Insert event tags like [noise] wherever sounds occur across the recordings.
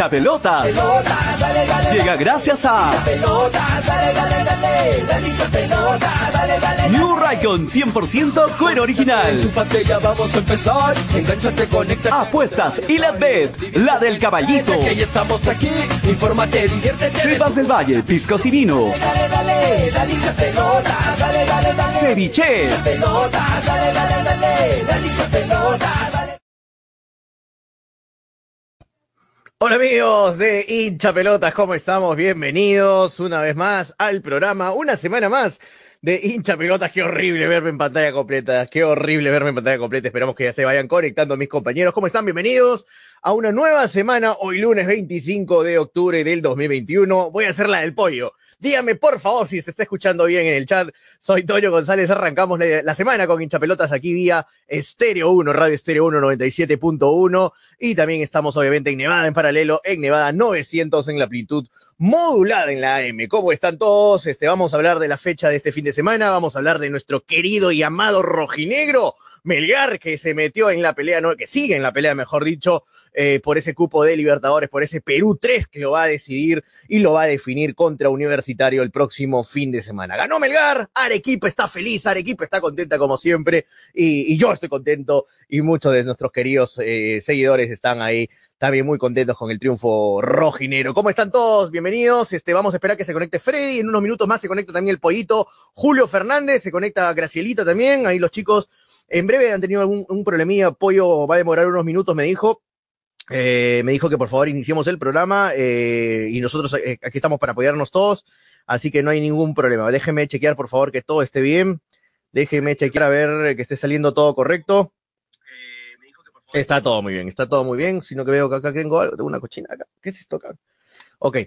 hincha pelotas. Llega gracias a New Raycon 100% cuero original. vamos a empezar. Conecta. Apuestas y la bet, la del caballito. Del Valle, piscos y vinos. Dale, Hola amigos de hincha pelotas, ¿cómo estamos? Bienvenidos una vez más al programa, una semana más de hincha pelotas. Qué horrible verme en pantalla completa, qué horrible verme en pantalla completa. Esperamos que ya se vayan conectando mis compañeros. ¿Cómo están? Bienvenidos a una nueva semana, hoy lunes 25 de octubre del 2021. Voy a hacer la del pollo. Dígame, por favor, si se está escuchando bien en el chat. Soy Toño González. Arrancamos la, semana con hinchapelotas aquí vía Estéreo 1, Radio Estéreo 1 97.1. Y también estamos, obviamente, en Nevada en paralelo, en Nevada 900 en la amplitud modulada en la AM. ¿Cómo están todos? Este, vamos a hablar de la fecha de este fin de semana. Vamos a hablar de nuestro querido y amado rojinegro. Melgar, que se metió en la pelea, no, que sigue en la pelea, mejor dicho, eh, por ese cupo de Libertadores, por ese Perú 3 que lo va a decidir y lo va a definir contra Universitario el próximo fin de semana. Ganó Melgar, Arequipa está feliz, Arequipa está contenta como siempre y, yo estoy contento y muchos de nuestros queridos eh, seguidores están ahí también muy contentos con el triunfo rojinero. ¿Cómo están todos? Bienvenidos. Este, vamos a esperar que se conecte Freddy. En unos minutos más se conecta también el pollito Julio Fernández, se conecta Gracielita también. Ahí los chicos en breve han tenido algún un problemilla. Pollo va a demorar unos minutos, me dijo. Eh, me dijo que por favor iniciemos el programa eh, y nosotros eh, aquí estamos para apoyarnos todos, así que no hay ningún problema. Déjeme chequear por favor que todo esté bien. Déjeme chequear a ver que esté saliendo todo correcto. Está todo muy bien, está todo muy bien, sino que veo que acá tengo algo, tengo una cochina acá. ¿Qué es esto acá? Ok.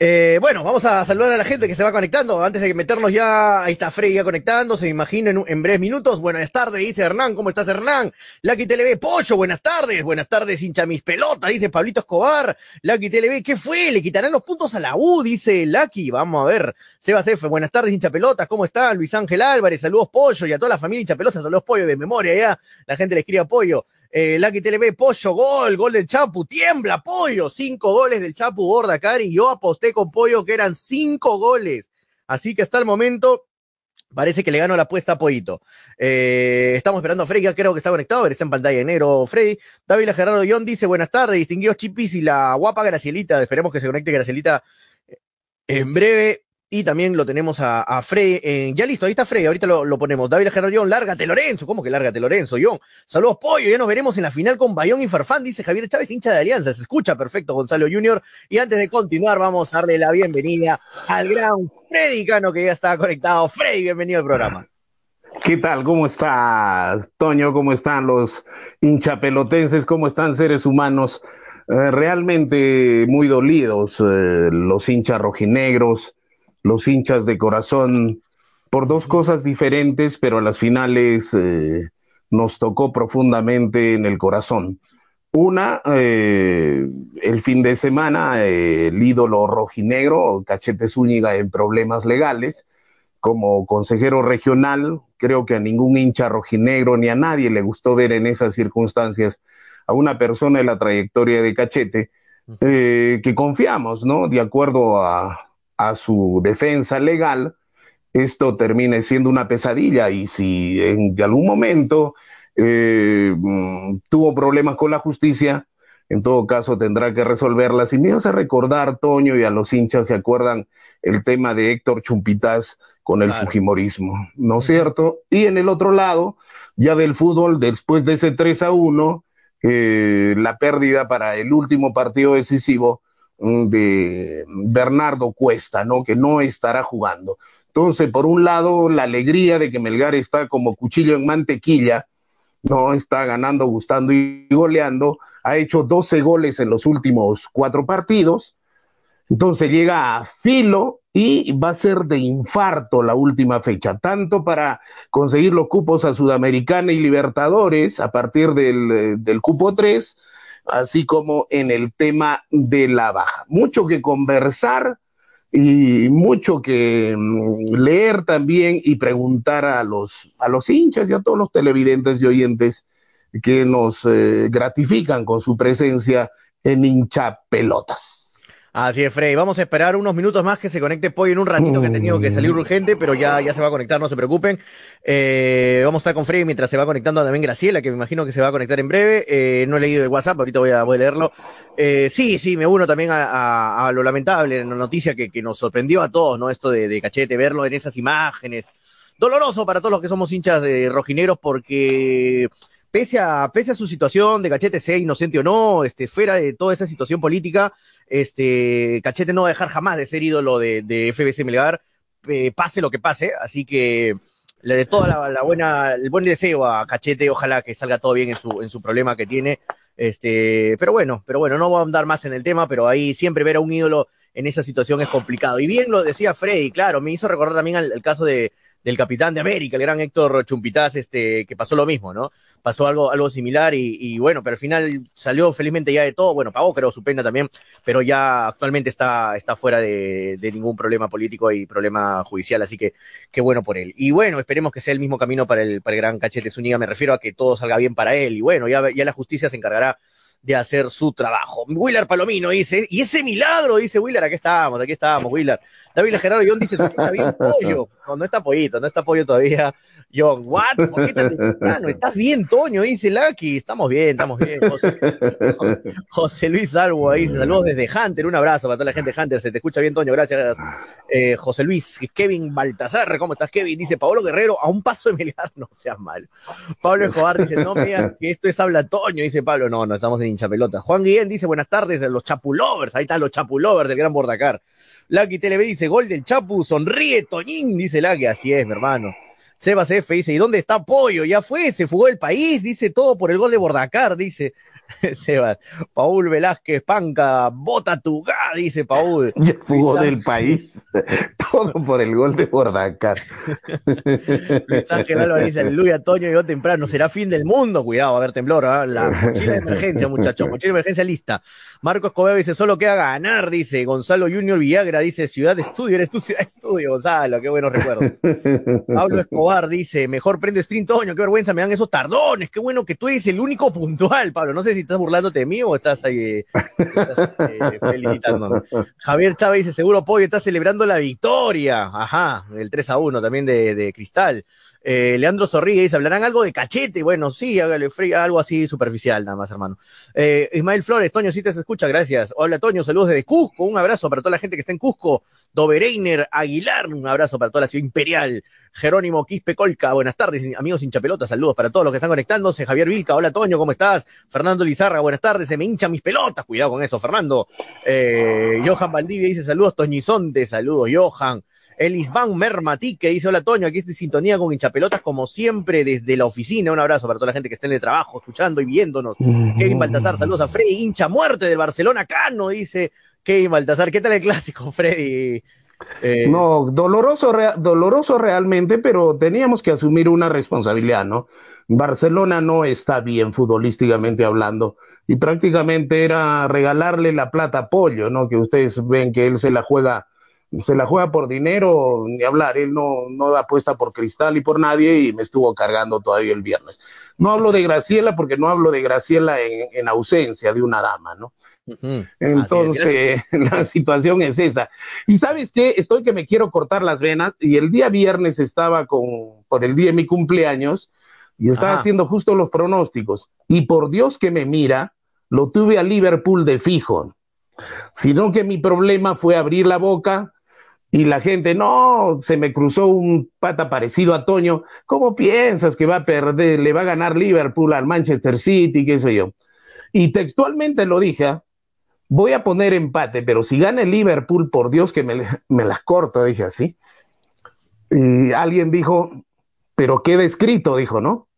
Eh, bueno, vamos a saludar a la gente que se va conectando. Antes de meternos ya, ahí está Freddy ya conectando, se me imagina en, breves minutos. Buenas tardes, dice Hernán. ¿Cómo estás, Hernán? Lucky TLB, Pollo, buenas tardes. Buenas tardes, hincha mis pelotas, dice Pablito Escobar. Lucky TLB, ¿qué fue? ¿Le quitarán los puntos a la U? Dice Lucky. Vamos a ver. Sebas F, buenas tardes, hincha pelotas. ¿Cómo está? Luis Ángel Álvarez, saludos, Pollo. Y a toda la familia hincha pelotas, saludos, Pollo, de memoria ya. La gente le escribe apoyo. Eh, Lucky Pollo, gol, gol del Chapu, tiembla, Pollo, cinco goles del Chapu Gorda, Cari, yo aposté con Pollo que eran cinco goles, así que hasta el momento parece que le ganó la apuesta a Pollito. Eh, estamos esperando a Freddy, creo que está conectado, pero está en pantalla de negro Freddy. David Gerardo John dice, buenas tardes, distinguidos Chipis y la guapa Gracielita, esperemos que se conecte Gracielita en breve. Y también lo tenemos a, a Frey. Eh, ya listo, ahí está Frey, ahorita lo, ponemos. David John, lárgate Lorenzo. ¿Cómo que lárgate Lorenzo, John? Saludos, Pollo. Ya nos veremos en la final con Bayón y Farfán, dice Javier Chávez, hincha de Alianza. Se escucha perfecto, Gonzalo Junior. Y antes de continuar, vamos a darle la bienvenida al gran Freddy Cano, que ya está conectado. Frey, bienvenido al programa. ¿Qué tal? ¿Cómo está Toño? ¿Cómo están los hinchapelotenses? ¿Cómo están seres humanos? Eh, realmente muy dolidos eh, los hinchas rojinegros los hinchas de corazón por dos cosas diferentes, pero a las finales eh, nos tocó profundamente en el corazón. Una, eh, el fin de semana, eh, el ídolo rojinegro, Cachete Zúñiga, en problemas legales. Como consejero regional, creo que a ningún hincha rojinegro ni a nadie le gustó ver en esas circunstancias a una persona de la trayectoria de Cachete, eh, que confiamos, ¿no? De acuerdo a, a su defensa legal, esto termine siendo una pesadilla y si en algún momento eh, tuvo problemas con la justicia, en todo caso tendrá que resolverlas. Y me hace recordar, Toño, y a los hinchas se acuerdan el tema de Héctor Chumpitas con el claro. Fujimorismo, ¿no es cierto? Y en el otro lado, ya del fútbol, después de ese 3 a 1, eh, la pérdida para el último partido decisivo de Bernardo Cuesta, ¿no? Que no estará jugando. Entonces, por un lado, la alegría de que Melgar está como cuchillo en mantequilla, no está ganando, gustando y goleando, ha hecho 12 goles en los últimos cuatro partidos, entonces llega a filo y va a ser de infarto la última fecha, tanto para conseguir los cupos a Sudamericana y Libertadores a partir del, del cupo 3, así como en el tema de la baja. Mucho que conversar y mucho que mm, leer también y preguntar a los, a los hinchas y a todos los televidentes y oyentes que nos eh, gratifican con su presencia en hincha pelotas. Así es, Frey. Vamos a esperar unos minutos más que se conecte Pollo en un ratito que ha tenido que salir urgente, pero ya, ya se va a conectar, no se preocupen. Eh, vamos a estar con Frey mientras se va conectando también Graciela, que me imagino que se va a conectar en breve. Eh, no he leído el WhatsApp, ahorita voy a, voy a leerlo. Eh, sí, sí, me uno también a, lo lamentable, en la noticia que, que, nos sorprendió a todos, ¿no? Esto de, de Cachete, verlo en esas imágenes. Doloroso para todos los que somos hinchas de rojineros porque pese a, pese a su situación de Cachete, sea inocente o no, este, fuera de toda esa situación política, este, Cachete no va a dejar jamás de ser ídolo de, de FBC Melgar, eh, pase lo que pase, así que le de toda la, buena, el buen deseo a Cachete, ojalá que salga todo bien en su, en su problema que tiene, este, pero bueno, pero bueno, no voy a andar más en el tema, pero ahí siempre ver a un ídolo en esa situación es complicado. Y bien lo decía Freddy, claro, me hizo recordar también al, caso de, del capitán de América, el gran Héctor Chumpitaz, este, que pasó lo mismo, ¿no? Pasó algo, algo similar y, y, bueno, pero al final salió felizmente ya de todo, bueno, pagó creo su pena también, pero ya actualmente está, está fuera de, de ningún problema político y problema judicial, así que qué bueno por él. Y bueno, esperemos que sea el mismo camino para el, para el gran Cachete Zúñiga, me refiero a que todo salga bien para él y bueno, ya, ya la justicia se encargará de hacer su trabajo. Willard Palomino dice, y ese milagro, dice Willard, aquí estamos, aquí estamos, Willard. David Gerardo John dice, se escucha bien pollo. No, no está pollito, no está pollo todavía. John, what? ¿Por qué tan ¿Estás bien, Toño? Dice Lucky. Estamos bien, estamos bien. José, Luis [laughs] Salvo ahí, saludos desde Hunter. Un abrazo para toda la gente de Hunter. Se te escucha bien, Toño. Gracias, eh, José Luis. Kevin Baltazar, ¿cómo estás, Kevin? Dice Pablo Guerrero, a un paso de Melgar, [laughs] no seas mal. Pablo Escobar dice, no, mira, que esto es habla Toño. Dice Pablo, no, no, estamos en pelota. Juan Guillén dice, buenas tardes, los Chapulovers. Ahí están los Chapulovers del Gran Bordacar. Lucky TV dice, gol del Chapu, sonríe Toñín, dice Lucky. Así es, mi hermano. Sebas F dice, ¿y dónde está Pollo? Ya fue, se fugó el país, dice todo por el gol de Bordacar, dice [laughs] Sebas. Paul Velázquez, Panca, bota tu ga, dice Paul. [laughs] Fugó del país, [laughs] todo por el gol de Bordacar. Luis Ángel Álvarez dice, aleluya, Toño, yo temprano, será fin del mundo, cuidado, a ver, temblor, ¿eh? la mochila de emergencia, muchachos, mochila de emergencia lista. Marcos Escobedo dice, solo queda ganar, dice Gonzalo Junior Villagra, dice, Ciudad de Estudio, eres tu Ciudad de Estudio, Gonzalo, qué buenos recuerdos. Pablo Escobar dice, mejor prende stream, Toño, qué vergüenza, me dan esos tardones, qué bueno que tú eres el único puntual, Pablo, no sé si estás burlándote de mí o estás ahí eh, felicitándome. Javier Chávez dice, seguro Pollo está celebrando la victoria, ajá, el 3 a 1 también de, de Cristal. Eh, Leandro Zorrilla dice, ¿hablarán algo de cachete? Bueno, sí, hágale algo así superficial nada más, hermano. Eh, Ismael Flores, Toño, sí te escucha, gracias. Hola, Toño, saludos desde Cusco, un abrazo para toda la gente que está en Cusco. Dobereiner Aguilar, un abrazo para toda la ciudad imperial. Jerónimo Quispe Colca, buenas tardes, amigos hinchapelota, saludos para todos los que están conectándose. Javier Vilca, hola, Toño, ¿cómo estás? Fernando Lizarra, buenas tardes, se me hinchan mis pelotas, cuidado con eso, Fernando. Eh, Johan Valdivia dice, saludos, Toñizonte, saludos, Johan. Elisban Mermati, que dice, hola Toño, aquí estoy sintonía con hinchapelotas como siempre desde la oficina. Un abrazo para toda la gente que está en el trabajo, escuchando y viéndonos. Kevin Baltasar, saludos a Freddy, hincha muerte del Barcelona Cano, dice Kevin Baltasar. ¿Qué tal el clásico, Freddy? Eh, no, doloroso, doloroso realmente, pero teníamos que asumir una responsabilidad, ¿no? Barcelona no está bien futbolísticamente hablando y prácticamente era regalarle la plata a Pollo, ¿no? Que ustedes ven que él se la juega se la juega por dinero, ni hablar, él no, no da apuesta por cristal y por nadie y me estuvo cargando todavía el viernes. No hablo de Graciela porque no hablo de Graciela en, ausencia de una dama, ¿no? Entonces, [laughs] la situación es esa. Y sabes qué, estoy que me quiero cortar las venas y el día viernes estaba con, por el día de mi cumpleaños y estaba haciendo justo los pronósticos. Y por Dios que me mira, lo tuve a Liverpool de fijo. Sino que mi problema fue abrir la boca, y la gente, no, se me cruzó un pata parecido a Toño, ¿cómo piensas que va a perder, le va a ganar Liverpool al Manchester City, qué sé yo? Y textualmente lo dije, ¿ah? voy a poner empate, pero si gana el Liverpool, por Dios que me, me las corto, dije así. Y alguien dijo, pero queda escrito, dijo, ¿no?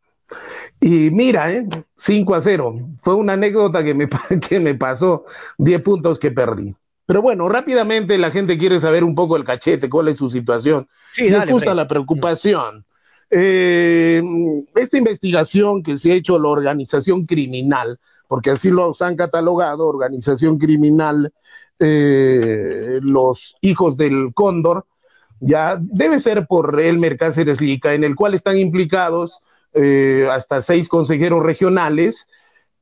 Y mira, ¿eh? 5 a 0. Fue una anécdota que me, [laughs] que me pasó, 10 puntos que perdí. Pero bueno, rápidamente la gente quiere saber un poco el cachete, cuál es su situación. Sí, Me gusta la preocupación. Eh, esta investigación que se ha hecho la organización criminal, porque así los han catalogado, organización criminal, eh, los hijos del cóndor, ya debe ser por el Cáceres Lica, en el cual están implicados eh, hasta seis consejeros regionales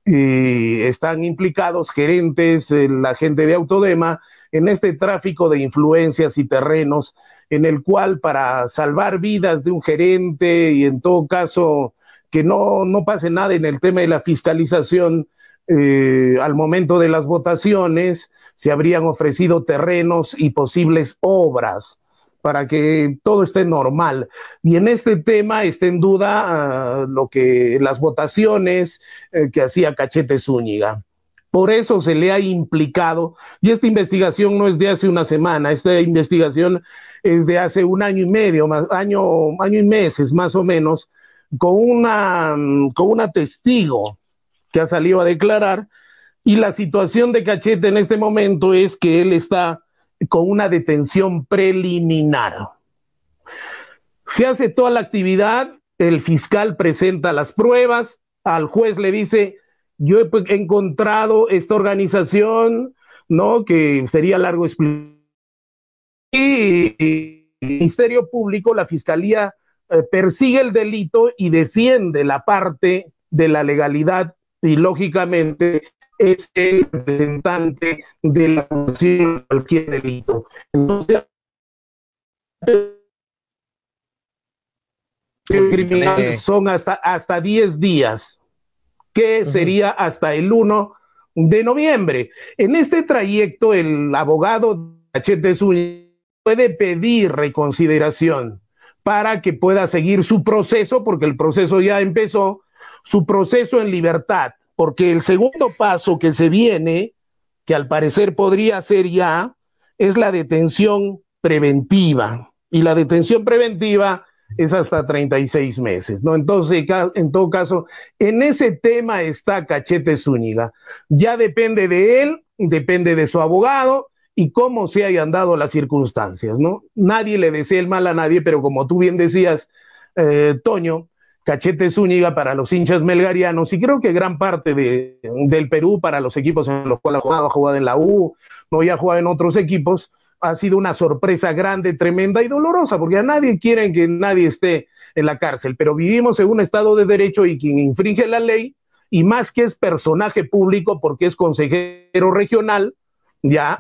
están implicados gerentes, la gente de Autodema, en este tráfico de influencias y terrenos, en el cual para salvar vidas de un gerente y en todo caso que no, no pase nada en el tema de la fiscalización, eh, al momento de las votaciones se habrían ofrecido terrenos y posibles obras para que todo esté normal. Y en este tema está en duda ah, lo que las votaciones eh, que hacía Cachete Zúñiga. Por eso se le ha implicado, y esta investigación no es de hace una semana, esta investigación es de hace un año y medio, más, año, año y meses más o menos, con una, con una testigo que ha salido a declarar, y la situación de Cachete en este momento es que él está con una detención preliminar. Se hace toda la actividad, el fiscal presenta las pruebas, al juez le dice, yo he encontrado esta organización, ¿no? Que sería largo explicar. Y el Ministerio Público, la Fiscalía, eh, persigue el delito y defiende la parte de la legalidad y lógicamente es el representante de la de cualquier delito. Entonces, el criminal son hasta, hasta 10 días, que sería hasta el 1 de noviembre. En este trayecto, el abogado Cachete Zúñiga puede pedir reconsideración para que pueda seguir su proceso, porque el proceso ya empezó, su proceso en libertad porque el segundo paso que se viene, que al parecer podría ser ya, es la detención preventiva. Y la detención preventiva es hasta 36 meses, ¿no? Entonces, en todo caso, en ese tema está Cachete Zúñiga. Ya depende de él, depende de su abogado y cómo se hayan dado las circunstancias, ¿no? Nadie le desea el mal a nadie, pero como tú bien decías, eh, Toño, Cachete Zúñiga para los hinchas melgarianos y creo que gran parte de, del Perú para los equipos en los cuales ha jugado, ha jugado en la U, no ya ha jugado en otros equipos, ha sido una sorpresa grande, tremenda y dolorosa, porque a nadie quieren que nadie esté en la cárcel, pero vivimos en un Estado de Derecho y quien infringe la ley, y más que es personaje público porque es consejero regional, ya,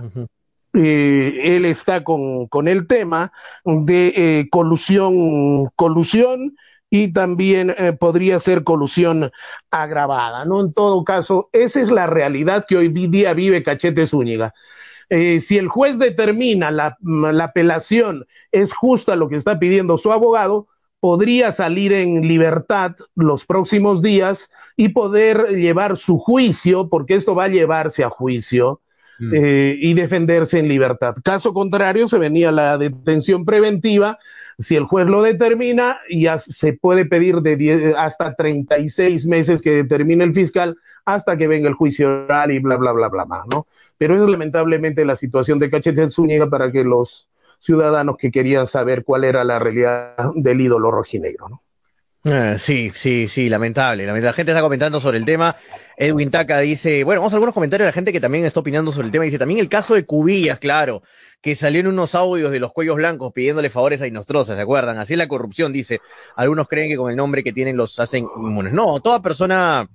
eh, él está con, con, el tema de eh, colusión, colusión y también eh, podría ser colusión agravada, ¿no? En todo caso, esa es la realidad que hoy día vive Cachete Zúñiga. Eh, si el juez determina la, la apelación es justa lo que está pidiendo su abogado, podría salir en libertad los próximos días y poder llevar su juicio, porque esto va a llevarse a juicio, mm. eh, y defenderse en libertad. Caso contrario, se venía la detención preventiva si el juez lo determina, ya se puede pedir de 10, hasta 36 meses que determine el fiscal hasta que venga el juicio oral y bla, bla, bla, bla, bla, ¿no? Pero es lamentablemente la situación de Cachete Zúñiga para que los ciudadanos que querían saber cuál era la realidad del ídolo rojinegro, ¿no? Eh, sí, sí, sí, lamentable, La gente está comentando sobre el tema. Edwin Taca dice, bueno, vamos a algunos comentarios de la gente que también está opinando sobre el tema. Dice, también el caso de Cubillas, claro, que salió en unos audios de los cuellos blancos pidiéndole favores a Inostroza, ¿se acuerdan? Así es la corrupción, dice. Algunos creen que con el nombre que tienen los hacen inmunes. No, toda persona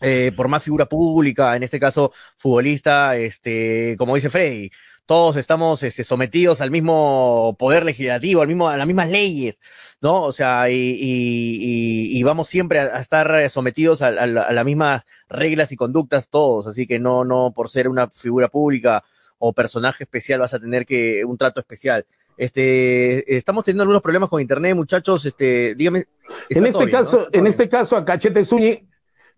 eh, por más figura pública, en este caso futbolista, este, como dice Freddy, todos estamos este, sometidos al mismo poder legislativo, al mismo, a las mismas leyes, ¿no? O sea, y, vamos siempre a, estar sometidos a, las mismas reglas y conductas todos, así que no, no por ser una figura pública o personaje especial vas a tener que un trato especial. Este, estamos teniendo algunos problemas con internet, muchachos. Este, dígame. En este caso, en este caso a Cachete Zúñiga,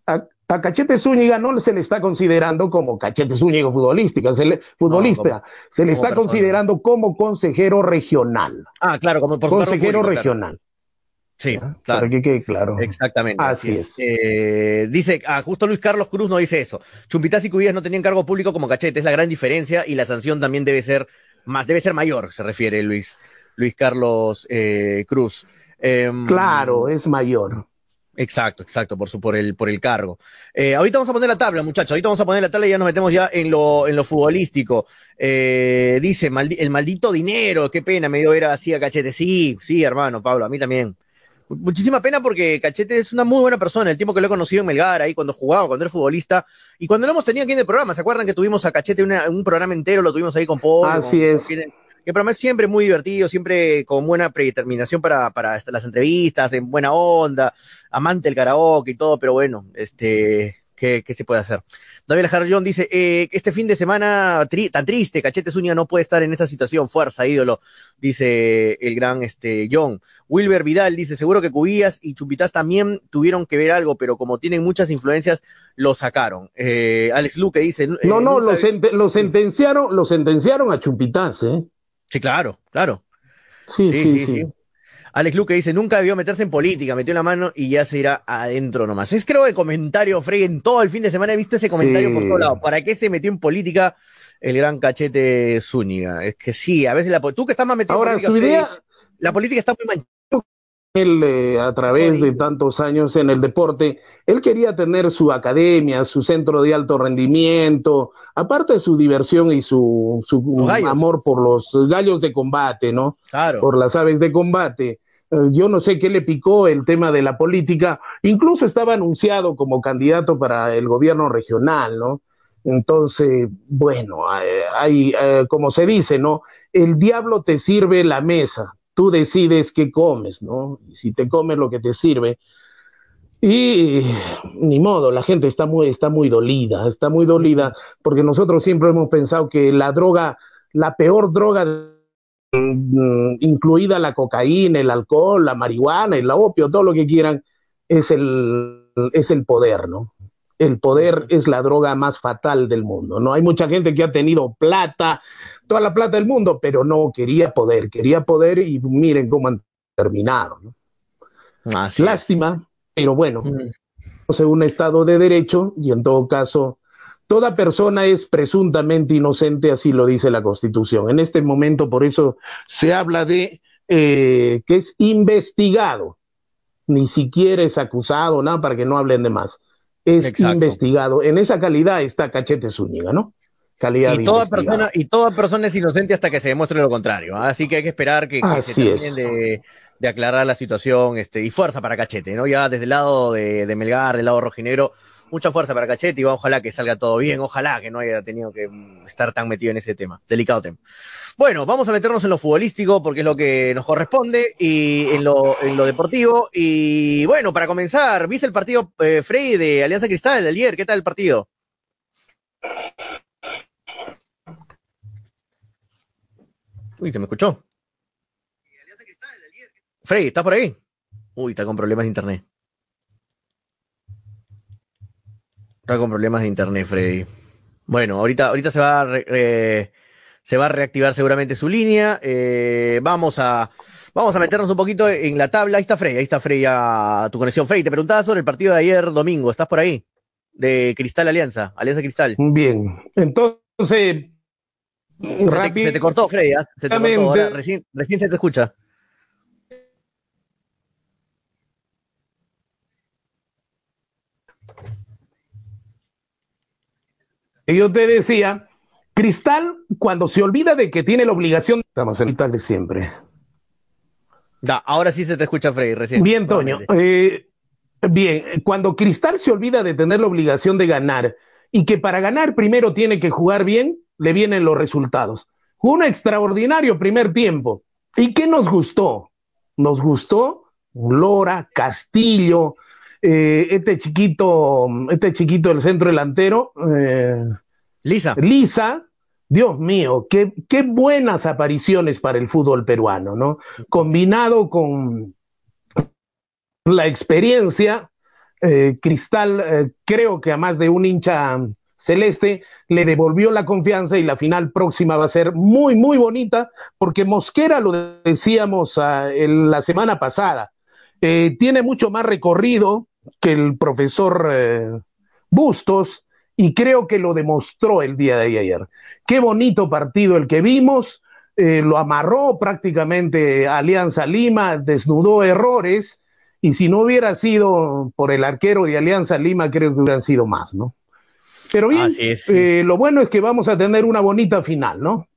a Cachete Zúñiga no se le está considerando como Cachete Zúñiga futbolística, se le, futbolista, se le está considerando como consejero regional. Ah, claro, como por consejero regional. Sí, claro. claro. Exactamente. Así, es. Eh, dice, ah, justo Luis Carlos Cruz no dice eso. Chumpitas y Cubillas no tenían cargo público como Cachete, es la gran diferencia y la sanción también debe ser más, debe ser mayor, se refiere Luis, Luis Carlos eh, Cruz. Em, claro, es mayor. Exacto, exacto, por su, por el, por el cargo. Eh, ahorita vamos a poner la tabla, muchachos. Ahorita vamos a poner la tabla y ya nos metemos ya en lo, en lo futbolístico. Eh, dice, el maldito dinero, qué pena, me dio era así a cachete. Sí, sí, hermano, Pablo, a mí también. Muchísima pena porque Cachete es una muy buena persona. El tiempo que lo he conocido en Melgar, ahí cuando jugaba, cuando era futbolista, y cuando lo hemos tenido aquí en el programa, ¿se acuerdan que tuvimos a Cachete un programa entero? Lo tuvimos ahí con Paul. Así es. El programa es siempre muy divertido, siempre con buena predeterminación para, para las entrevistas, en buena onda, amante del karaoke y todo, pero bueno, este, ¿qué, qué se puede hacer? David Jarrón dice, eh, este fin de semana tan triste, Cachete Zúñiga no puede estar en esta situación, fuerza, ídolo, dice el gran este, John. Wilber Vidal dice, seguro que Cubías y Chupitas también tuvieron que ver algo, pero como tienen muchas influencias, lo sacaron. Eh, Alex Luque dice... no, eh, no, lo, sentenciaron, lo sentenciaron a Chupitas, ¿eh? Sí, claro, claro. sí, sí. sí. Alex Luque dice, nunca debió meterse en política, metió la mano y ya se irá adentro nomás. Es creo el comentario, Frey, en todo el fin de semana he visto ese comentario por todos lados. ¿Para qué se metió en política el gran cachete Zúñiga? Es que sí, a veces la tú que estás más metido en política, la política está muy manchada. Él, eh, a través de tantos años en el deporte, él quería tener su academia, su centro de alto rendimiento, aparte de su diversión y su, su amor por los gallos de combate, ¿no? Claro. Por las aves de combate. Eh, yo no sé qué le picó el tema de la política, incluso estaba anunciado como candidato para el gobierno regional, ¿no? Entonces, bueno, eh, hay, eh, como se dice, ¿no? El diablo te sirve la mesa, tú decides qué comes, ¿no? Si te comes lo que te sirve. Y ni modo, la gente está muy, está muy dolida, está muy dolida, porque nosotros siempre hemos pensado que la droga, la peor droga Mm, incluida la cocaína, el alcohol, la marihuana, el opio, todo lo que quieran, es el, es el poder, ¿no? El poder es la droga más fatal del mundo, ¿no? Hay mucha gente que ha tenido plata, toda la plata del mundo, pero no quería poder, quería poder y miren cómo han terminado, ¿no? Lástima, pero bueno, es un Estado de Derecho y en todo caso Toda persona es presuntamente inocente, así lo dice la Constitución. En este momento, por eso se habla de eh, que es investigado, ni siquiera es acusado, nada, para que no hablen de más. Es investigado. En esa calidad está Cachete Zúñiga, ¿no? Calidad y toda persona y toda persona es inocente hasta que se demuestre lo contrario. ¿ah? Así que hay que esperar que, se terminen de, de, aclarar la situación, este, y fuerza para Cachete, ¿no? Ya desde el lado de, de Melgar, del lado rojinegro, mucha fuerza para Cachete y ojalá que salga todo bien, ojalá que no haya tenido que mm, estar tan metido en ese tema, delicado tema. Bueno, vamos a meternos en lo futbolístico porque es lo que nos corresponde y en lo, en lo deportivo. Y bueno, para comenzar, ¿viste el partido eh, Frey de Alianza Cristal ayer? ¿Qué tal el partido? Uy, se me escuchó. Frey, ¿estás por ahí? Uy, está con problemas de internet. Está con problemas de internet, Freddy. Bueno, ahorita, ahorita se va a, se va a reactivar seguramente su línea. Eh, vamos a vamos a meternos un poquito en la tabla. Ahí está Freddy, ahí está Freddy a tu conexión. Freddy, te preguntaba sobre el partido de ayer domingo. ¿Estás por ahí? De Cristal Alianza, Alianza Cristal. Bien, entonces. Se, te, cortó, Freddy. ¿ah? Se te cortó. recién, recién se te escucha. yo te decía, Cristal, cuando se olvida de que tiene la obligación, estamos en tal de siempre. Da, ahora sí se te escucha, Freddy, recién. Bien, Toño. Eh, bien, cuando Cristal se olvida de tener la obligación de ganar y que para ganar primero tiene que jugar bien, le vienen los resultados. un extraordinario primer tiempo. ¿Y qué nos gustó? Nos gustó Lora, Castillo, eh, este chiquito, este chiquito del centro delantero, eh, Lisa. Lisa, Dios mío, qué, qué buenas apariciones para el fútbol peruano, ¿no? Combinado con la experiencia, eh, Cristal, creo que a más de un hincha celeste le devolvió la confianza y la final próxima va a ser muy, muy bonita, porque Mosquera, lo decíamos ah, la semana pasada, tiene mucho más recorrido, que el profesor eh, Bustos y creo que lo demostró el día de ayer. Qué bonito partido el que vimos, eh, lo amarró prácticamente Alianza Lima, desnudó errores y si no hubiera sido por el arquero de Alianza Lima, creo que hubieran sido más, ¿no? Pero bien, eh, lo bueno es que vamos a tener una bonita final, ¿no?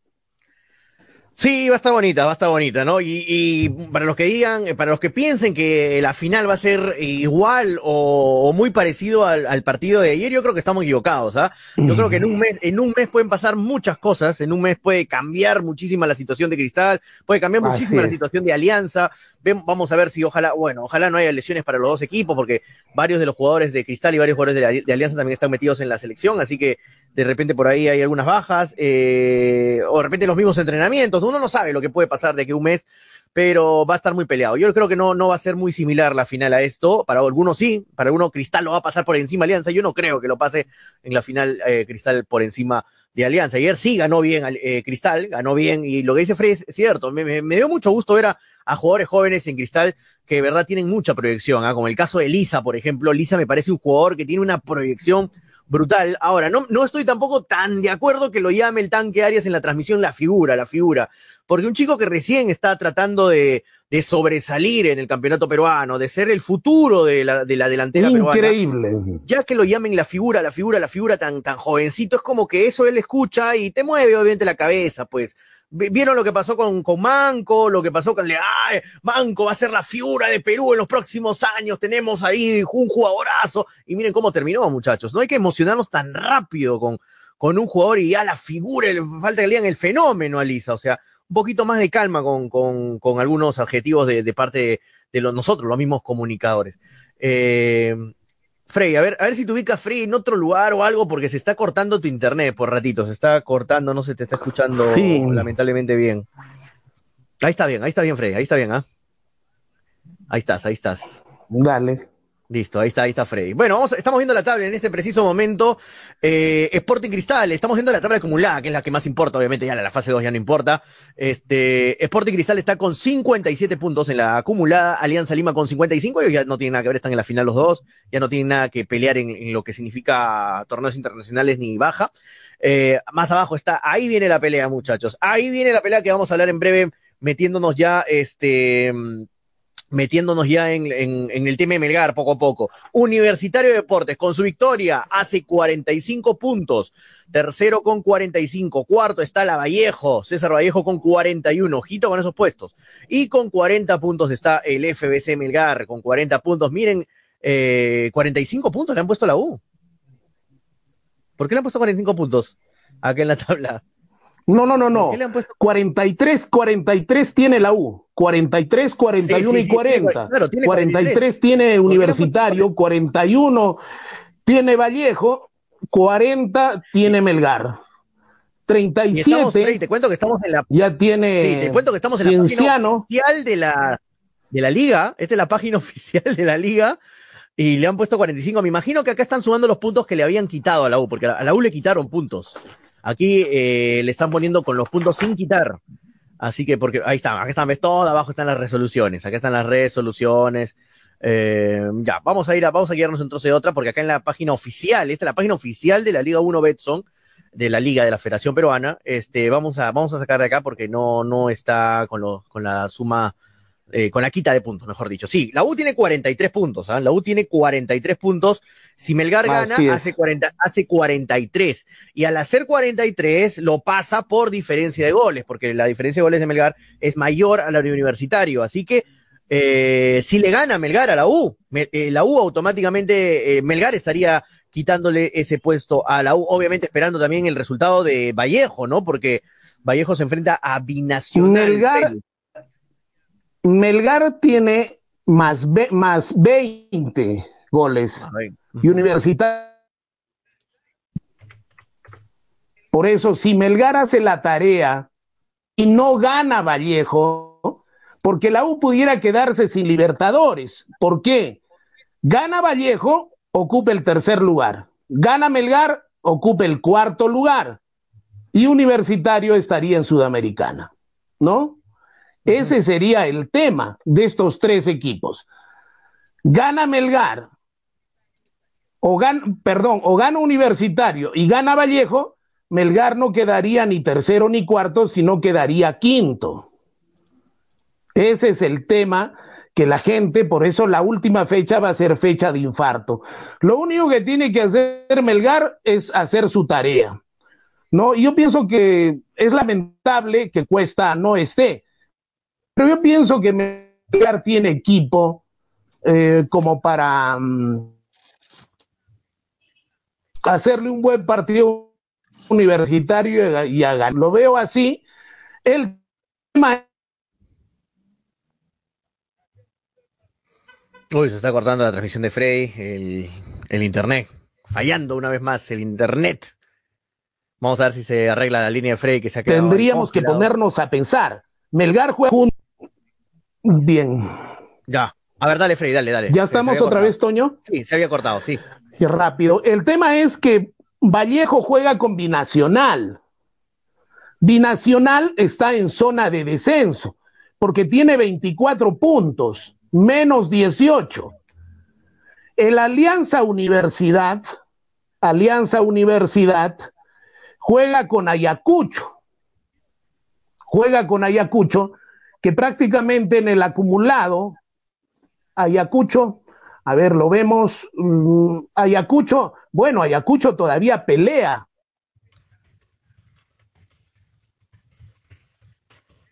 Sí, va a estar bonita, va a estar bonita, ¿no? Y, para los que digan, para los que piensen que la final va a ser igual o, muy parecido al, partido de ayer, yo creo que estamos equivocados, ¿ah? Yo creo que en un mes, en un mes pueden pasar muchas cosas, en un mes puede cambiar muchísima la situación de Cristal, puede cambiar muchísima la situación de Alianza. vamos a ver si ojalá, bueno, ojalá no haya lesiones para los dos equipos, porque varios de los jugadores de Cristal y varios jugadores de Alianza también están metidos en la selección, así que de repente por ahí hay algunas bajas, eh, o de repente los mismos entrenamientos, uno no sabe lo que puede pasar de aquí un mes, pero va a estar muy peleado. Yo creo que no, no va a ser muy similar la final a esto, para algunos sí, para algunos Cristal lo va a pasar por encima Alianza, yo no creo que lo pase en la final eh, Cristal por encima de Alianza. Ayer sí ganó bien eh, Cristal, ganó bien, y lo que dice Fred es cierto, me, dio mucho gusto ver a, jugadores jóvenes en Cristal que de verdad tienen mucha proyección, ¿ah? como el caso de Lisa, por ejemplo, Lisa me parece un jugador que tiene una proyección brutal. Ahora, no, no estoy tampoco tan de acuerdo que lo llame el tanque Arias en la transmisión la figura, la figura. Porque un chico que recién está tratando de, de sobresalir en el campeonato peruano, de ser el futuro de la, de la delantera peruana. Increíble. Ya que lo llamen la figura, la figura, la figura tan, tan jovencito, es como que eso él escucha y te mueve obviamente la cabeza, pues. Vieron lo que pasó con, con Manco, lo que pasó con Ay, Manco va a ser la figura de Perú en los próximos años, tenemos ahí un jugadorazo. Y miren cómo terminó, muchachos. No hay que emocionarnos tan rápido con, con un jugador y ya la figura, falta que le digan el fenómeno a Lisa. O sea, un poquito más de calma con, con, con algunos adjetivos de, parte de, nosotros, los mismos comunicadores. Eh, Frey, a ver, a ver si te ubicas Frey en otro lugar o algo, porque se está cortando tu internet por ratito, se está cortando, no se te está escuchando lamentablemente bien. Ahí está bien, ahí está bien, Frey, ahí está bien, ¿ah? Ahí estás, ahí estás. Dale. Listo, ahí está, ahí está Freddy. Bueno, vamos, estamos viendo la tabla en este preciso momento. Eh, Sporting Cristal, estamos viendo la tabla acumulada, que es la que más importa, obviamente ya la fase 2 ya no importa. Este, Sporting Cristal está con 57 puntos en la acumulada, Alianza Lima con 55, ellos ya no tienen nada que ver, están en la final los dos, ya no tienen nada que pelear en, lo que significa torneos internacionales ni baja. Eh, más abajo está, ahí viene la pelea, muchachos. Ahí viene la pelea que vamos a hablar en breve, metiéndonos ya, este, metiéndonos ya en, el tema de Melgar poco a poco. Universitario de Deportes, con su victoria, hace 45 puntos. Tercero con 45. Cuarto está la Vallejo, César Vallejo con 41. Ojito con esos puestos. Y con 40 puntos está el FBC Melgar, con 40 puntos. Miren, eh, 45 puntos le han puesto a la U. ¿Por qué le han puesto 45 puntos acá en la tabla? No, no, no, no. 43, 43 tiene la U. 43, 41 y 40. 43. tiene Universitario, 41 tiene Vallejo, 40 tiene Melgar. 37. te cuento que estamos en la. Ya tiene. Sí, te cuento que estamos en la página oficial de la, de la liga. Esta es la página [laughs] oficial de la liga. Y le han puesto 45. Me imagino que acá están sumando los puntos que le habían quitado a la U, porque a la U le quitaron puntos. Aquí eh, le están poniendo con los puntos sin quitar. Así que, porque ahí están, acá están, ves todo, abajo están las resoluciones, acá están las resoluciones. Eh, ya, vamos a ir a, vamos a guiarnos en trozo de otra, porque acá en la página oficial, esta es la página oficial de la Liga 1 Betson, de la Liga de la Federación Peruana, este, vamos a, vamos a sacar de acá porque no, no está con, los, con la suma eh, con la quita de puntos, mejor dicho. Sí, la U tiene 43 puntos, ¿ah? La U tiene 43 puntos. Si Melgar gana, hace, 40, hace 43. Y al hacer 43, lo pasa por diferencia de goles, porque la diferencia de goles de Melgar es mayor a la de Universitario. Así que, eh, si le gana Melgar a la U, eh, la U automáticamente, Melgar estaría quitándole ese puesto a la U, obviamente esperando también el resultado de Vallejo, ¿no? Porque Vallejo se enfrenta a Binacional. Melgar tiene más, más 20 goles y Universitario. Por eso, si Melgar hace la tarea y no gana Vallejo, porque la U pudiera quedarse sin Libertadores. ¿Por qué? Gana Vallejo, ocupa el tercer lugar. Gana Melgar, ocupa el cuarto lugar. Y Universitario estaría en Sudamericana. ¿No? Ese sería el tema de estos tres equipos. Gana Melgar, o gana, perdón, o gana Universitario y gana Vallejo, Melgar no quedaría ni tercero ni cuarto, sino quedaría quinto. Ese es el tema que la gente, por eso la última fecha va a ser fecha de infarto. Lo único que tiene que hacer Melgar es hacer su tarea. ¿no? Yo pienso que es lamentable que Cuesta no esté, pero yo pienso que Melgar tiene equipo eh, como para mm, hacerle un buen partido universitario y, haga. Lo veo así. El tema Uy, se está cortando la transmisión de Frey, el, el, internet. Fallando una vez más el internet. Vamos a ver si se arregla la línea de Frey que se ha quedado. Tendríamos que ponernos a pensar. Melgar juega un... Bien. Ya. A ver, dale, Frey, dale, dale. ¿Ya estamos otra vez, Toño? Sí, se había cortado, sí. Y rápido. El tema es que Vallejo juega con Binacional. Binacional está en zona de descenso porque tiene 24 puntos, menos 18. El Alianza Universidad, Alianza Universidad, juega con Ayacucho. Juega con Ayacucho, que prácticamente en el acumulado, Ayacucho a ver, lo vemos. Mm, Ayacucho, bueno, Ayacucho todavía pelea.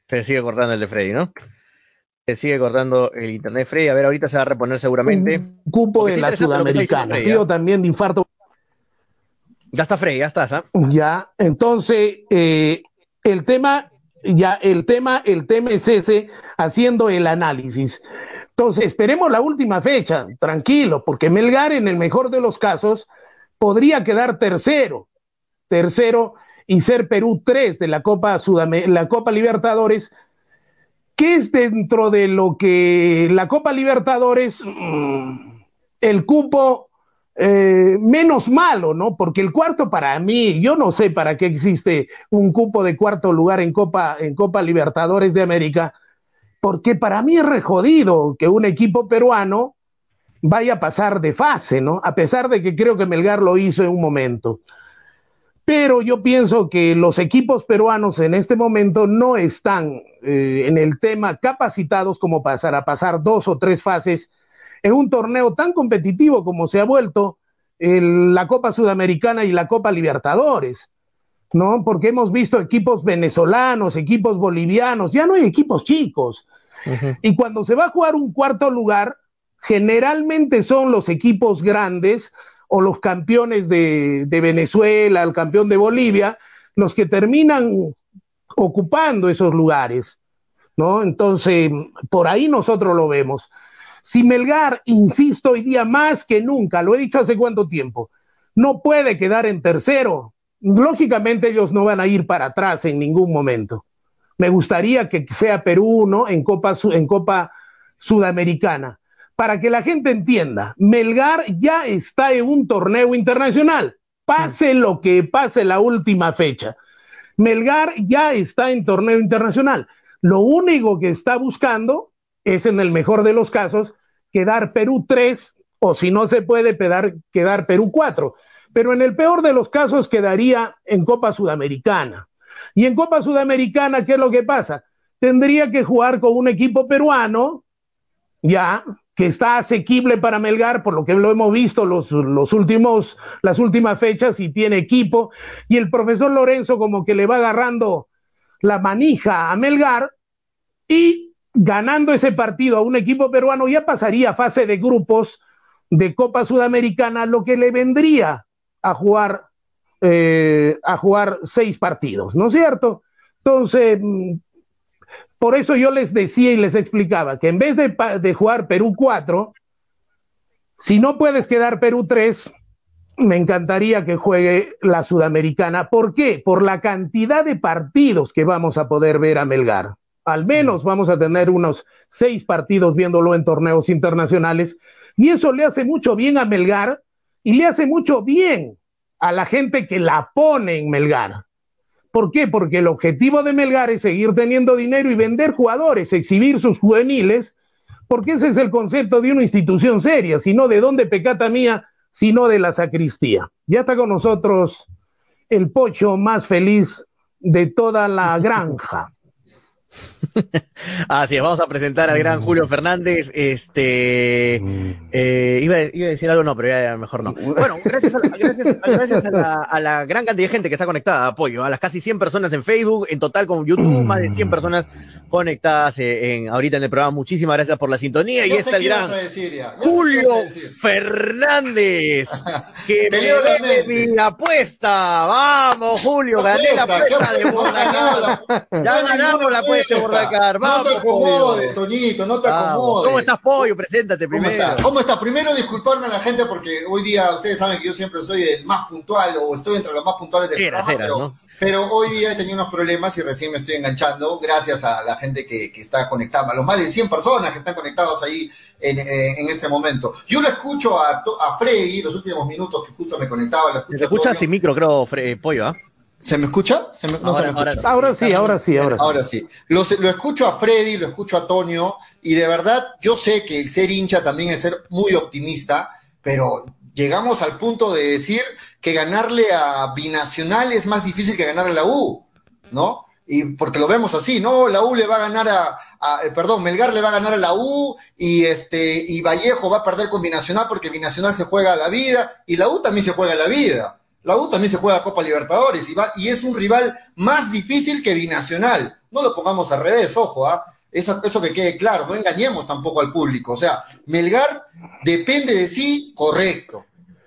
Se sigue cortando el de Freddy, ¿no? Se sigue cortando el internet Freddy. A ver, ahorita se va a reponer seguramente. Un cupo en la Sudamericana. Tío ¿ah? también de infarto. Ya está Freddy, ya estás, ¿ah? Ya, entonces, eh, el tema, ya, el tema, el tema es ese, haciendo el análisis. Entonces, esperemos la última fecha, tranquilo, porque Melgar en el mejor de los casos podría quedar tercero, tercero y ser Perú 3 de la Copa la Copa Libertadores, que es dentro de lo que la Copa Libertadores, mm, el cupo eh, menos malo, ¿no? Porque el cuarto para mí, yo no sé para qué existe un cupo de cuarto lugar en Copa, en Copa Libertadores de América, porque para mí es rejodido que un equipo peruano vaya a pasar de fase, ¿no? A pesar de que creo que Melgar lo hizo en un momento. Pero yo pienso que los equipos peruanos en este momento no están eh, en el tema capacitados como para pasar dos o tres fases en un torneo tan competitivo como se ha vuelto la Copa Sudamericana y la Copa Libertadores. ¿no? Porque hemos visto equipos venezolanos, equipos bolivianos, ya no hay equipos chicos. Y cuando se va a jugar un cuarto lugar, generalmente son los equipos grandes o los campeones de, de Venezuela, el campeón de Bolivia, los que terminan ocupando esos lugares, ¿no? Entonces, por ahí nosotros lo vemos. Si Melgar, insisto hoy día más que nunca, lo he dicho hace cuánto tiempo, no puede quedar en tercero, lógicamente ellos no van a ir para atrás en ningún momento. Me gustaría que sea Perú, ¿no? En Copa, en Copa Sudamericana. Para que la gente entienda, Melgar ya está en un torneo internacional. Pase lo que pase la última fecha. Melgar ya está en torneo internacional. Lo único que está buscando es, en el mejor de los casos, quedar Perú 3 o si no se puede, quedar, Perú 4 pero en el peor de los casos quedaría en Copa Sudamericana. Y en Copa Sudamericana, ¿qué es lo que pasa? Tendría que jugar con un equipo peruano, ya, que está asequible para Melgar, por lo que lo hemos visto los, los últimos, las últimas fechas, y tiene equipo, y el profesor Lorenzo como que le va agarrando la manija a Melgar, y ganando ese partido a un equipo peruano ya pasaría fase de grupos de Copa Sudamericana, lo que le vendría a jugar, eh, a jugar seis partidos, ¿no es cierto? Entonces, mm, por eso yo les decía y les explicaba que en vez de, de jugar Perú 4, si no puedes quedar Perú 3, me encantaría que juegue la Sudamericana. ¿Por qué? Por la cantidad de partidos que vamos a poder ver a Melgar. Al menos vamos a tener unos seis partidos viéndolo en torneos internacionales. Y eso le hace mucho bien a Melgar y le hace mucho bien a la gente que la pone en Melgar. ¿Por qué? Porque el objetivo de Melgar es seguir teniendo dinero y vender jugadores, exhibir sus juveniles, porque ese es el concepto de una institución seria, sino de dónde pecata mía, sino de la sacristía. Ya está con nosotros el pocho más feliz de toda la [laughs] granja. [laughs] Así es, vamos a presentar al gran Julio Fernández. Este eh, iba, iba, a decir algo, no, pero ya, mejor no. Bueno, gracias, a la, gracias, gracias a, la, a, la, gran cantidad de gente que está conectada, apoyo, a las casi 100 personas en Facebook, en total con YouTube, más de 100 personas conectadas eh, en, ahorita en el programa. Muchísimas gracias por la sintonía. Yo y está el gran Julio Fernández, [laughs] que me debe mi apuesta. Vamos, Julio, gané la apuesta de Bordacar. Ya ganamos la apuesta Bordacar. Vamos, no te acomodes, Toñito, no te acomodes. ¿Cómo estás, Pollo? Preséntate ¿Cómo primero. ¿Cómo está? Primero disculparme a la gente porque hoy día ustedes saben que yo siempre soy el más puntual o estoy entre los más puntuales del programa, eras, pero, ¿no? pero hoy día he tenido unos problemas y recién me estoy enganchando gracias a la gente que, que está conectada, a los más de 100 personas que están conectados ahí en, en, en este momento. Yo lo escucho a, a Freddy los últimos minutos que justo me conectaba. Lo escucho Se escucha sin micro, creo, Fre Pollo, ¿ah? ¿Se me escucha? ¿Se me, no ahora, se me escucha. Ahora sí, ahora sí, ahora sí. Ahora sí. Lo, lo, escucho a Freddy, lo escucho a Tonio, y de verdad yo sé que el ser hincha también es ser muy optimista, pero llegamos al punto de decir que ganarle a Binacional es más difícil que ganarle a la U, ¿no? Y porque lo vemos así, ¿no? La U le va a ganar a, a, perdón, Melgar le va a ganar a la U y este, y Vallejo va a perder con Binacional porque Binacional se juega a la vida y la U también se juega a la vida. La U también se juega Copa Libertadores y, va, y es un rival más difícil que Binacional. No lo pongamos al revés, ojo, ¿ah? Eso, eso que quede claro, no engañemos tampoco al público. O sea, Melgar depende de sí, correcto.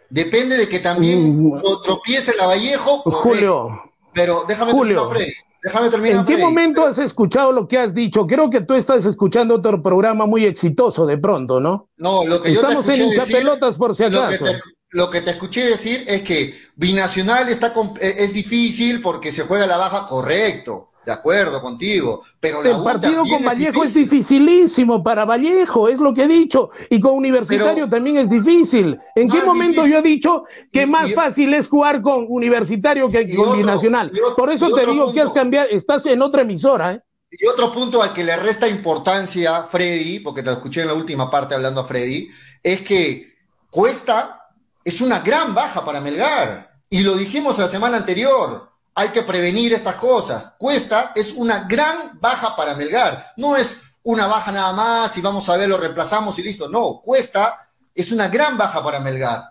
Depende de que también Mm. lo tropiece la Vallejo, correcto. Julio. Pero déjame Julio. terminar, Freddy. Déjame terminar, ¿En qué Freddy. momento has escuchado lo que has dicho? Creo que tú estás escuchando otro programa muy exitoso de pronto, ¿no? No, lo que Estamos yo te en escuché decir, hinchapelotas por si lo que, acaso. te, lo que te escuché decir es que Binacional está eh, es difícil porque se juega a la baja, correcto, de acuerdo contigo, pero la El U partido con Vallejo es difícil. dificilísimo para Vallejo, es lo que he dicho. Y con Universitario Pero- también es difícil. ¿En qué momento difícil. yo he dicho que Y- más y- fácil es jugar con Universitario que con otro- Binacional? otro- Por eso te digo que has cambiado, estás en otra emisora, ¿eh? Y otro punto al que le resta importancia Freddy, porque te lo escuché en la última parte hablando a Freddy, es que Cuesta es una gran baja para Melgar. Y lo dijimos la semana anterior. Hay que prevenir estas cosas. Cuesta es una gran baja para Melgar. No es una baja nada más y vamos a ver, lo reemplazamos y listo. No, Cuesta es una gran baja para Melgar.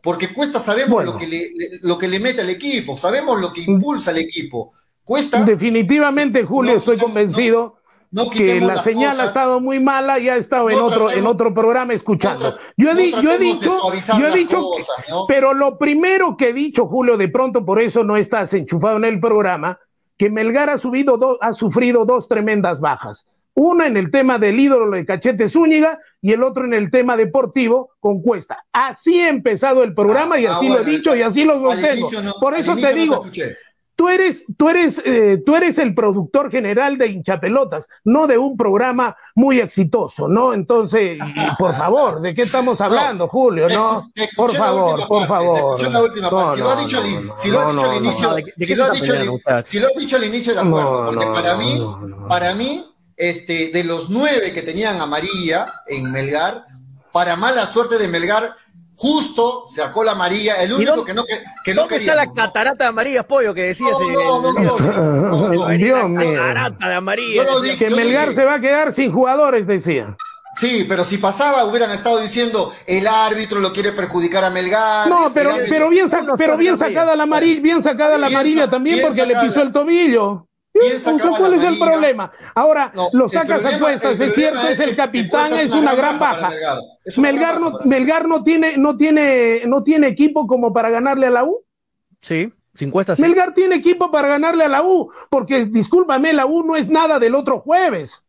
Porque Cuesta sabemos Bueno. lo, que le, lo que le mete al equipo, sabemos lo que impulsa al equipo. Cuesta Definitivamente, Julio, No, estoy no, convencido no que quitemos la señal ha estado muy mala y ha estado en No otro, tratemos- en otro programa escuchando. no yo he, no yo dicho, yo he dicho, cosas, que- ¿no? pero lo primero que he dicho, Julio, de pronto por eso no estás enchufado en el programa, que Melgar ha, subido do- ha sufrido dos tremendas bajas. Una en el tema del ídolo de Cachete Zúñiga y el otro en el tema deportivo con Cuesta. Así ha empezado el programa Ah, y ah, así bueno, lo he dicho y así lo sostengo. no- Por eso te no digo. Tú eres, tú eres, eh, tú eres el productor general de hinchapelotas, no de un programa muy exitoso, ¿no? Entonces, por favor, ¿de qué estamos hablando, Julio? No, por favor, por favor. Si lo has dicho, al, inicio, no. ¿De qué- de si lo has dicho al, inicio de acuerdo, porque para mí, para mí, este, de los nueve que tenían amarilla en Melgar, para mala suerte de Melgar, justo sacó la amarilla, el único dónde- que no que, que no ¿Dónde está la catarata de amarillas, pollo, que decías? No, no, no, no, no, no, no. Hay Dios una mío. Catarata de amarillas. Que Melgar dije- se va a quedar sin jugadores, decía. Sí, pero si pasaba hubieran estado diciendo el árbitro lo quiere perjudicar a Melgar. No, pero, pero bien, pero bien sacada la amarilla, bien sacada la amarilla también porque le pisó el tobillo. ¿Cuál la es el problema? Ahora, No, lo sacas a cuestas, es cierto, es el capitán, es una gran baja. Melgar. Es una Melgar gran no, Melgar no tiene, no tiene, no tiene equipo como para ganarle a la U. Sí, sin cuesta, sí. Melgar tiene equipo para ganarle a la U, porque discúlpame, la U no es nada del otro jueves.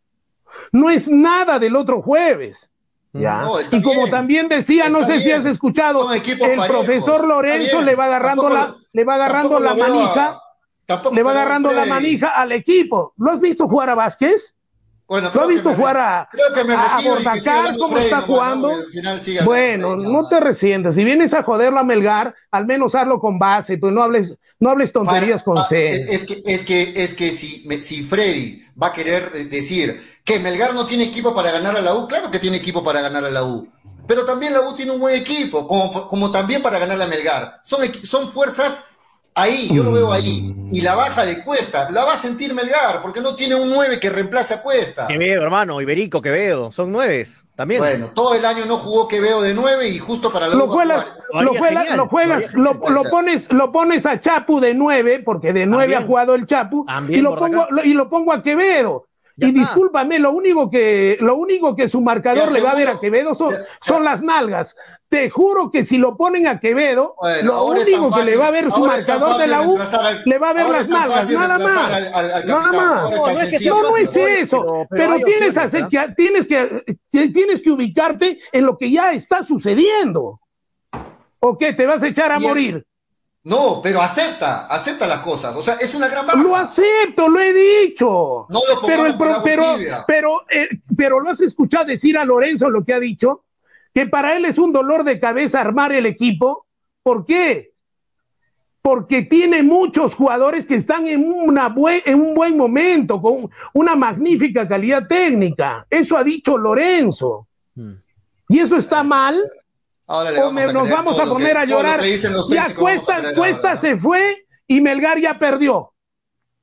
No es nada del otro jueves. Ya. No, está y como bien. también decía, no sé si has escuchado, el parejos. profesor Lorenzo le va agarrando Tampoco la, le va agarrando la manija, tampoco le va agarrando la manija al equipo. ¿Lo has visto jugar a Vázquez? Bueno, ¿Lo has visto me- jugar a, creo que me a- a Bordacar? ¿Cómo está jugando? Final Bueno, no te resientas. Si vienes a joderlo a Melgar, al menos hazlo con base, pues no hables, no hables tonterías Para- con ah, C. Es que, es que, es que si, me- si Freddy va a querer eh, decir que Melgar no tiene equipo para ganar a la U, claro que tiene equipo para ganar a la U. Pero también la U tiene un buen equipo, como, como también para ganar a Melgar. Son, son fuerzas Ahí, yo lo veo ahí. Y la baja de Cuesta, la va a sentir Melgar, porque no tiene un 9 que reemplace a Cuesta. Quevedo, hermano, Iberico, Quevedo, son nueves. También. Bueno, todo el año no jugó Quevedo de 9 y justo para la lo, juegas, lo, juegas, lo, juegas, lo, lo, pones, lo pones a Chapu de 9, porque de 9 ha jugado el Chapu, y lo, pongo, y lo pongo a Quevedo. Ya y está. discúlpame, lo único que, lo único que su marcador le va a ver a Quevedo son, son las nalgas. Te juro que si lo ponen a Quevedo, bueno, lo único que le va a ver su marcador de la U, al, le va a ver las nalgas, nada más. Al, al, nada más. No, no, es, no, no es eso, pero, pero, pero tienes, hacer, que, tienes, que, tienes que ubicarte en lo que ya está sucediendo. ¿O qué? ¿Te vas a echar a morir? No, pero acepta, acepta las cosas. O sea, es una gran baja. Lo acepto, lo he dicho. No lo pero, el, pero, pero, pero, eh, pero lo has escuchado decir a Lorenzo lo que ha dicho, que para él es un dolor de cabeza armar el equipo. ¿Por qué? Porque tiene muchos jugadores que están en, una buen, en un buen momento, con una magnífica calidad técnica. Eso ha dicho Lorenzo. Hmm. ¿Y eso está mal? Ahora le vamos o nos vamos a poner que, a llorar. Ya Cuesta, Cuesta se fue y Melgar ya perdió.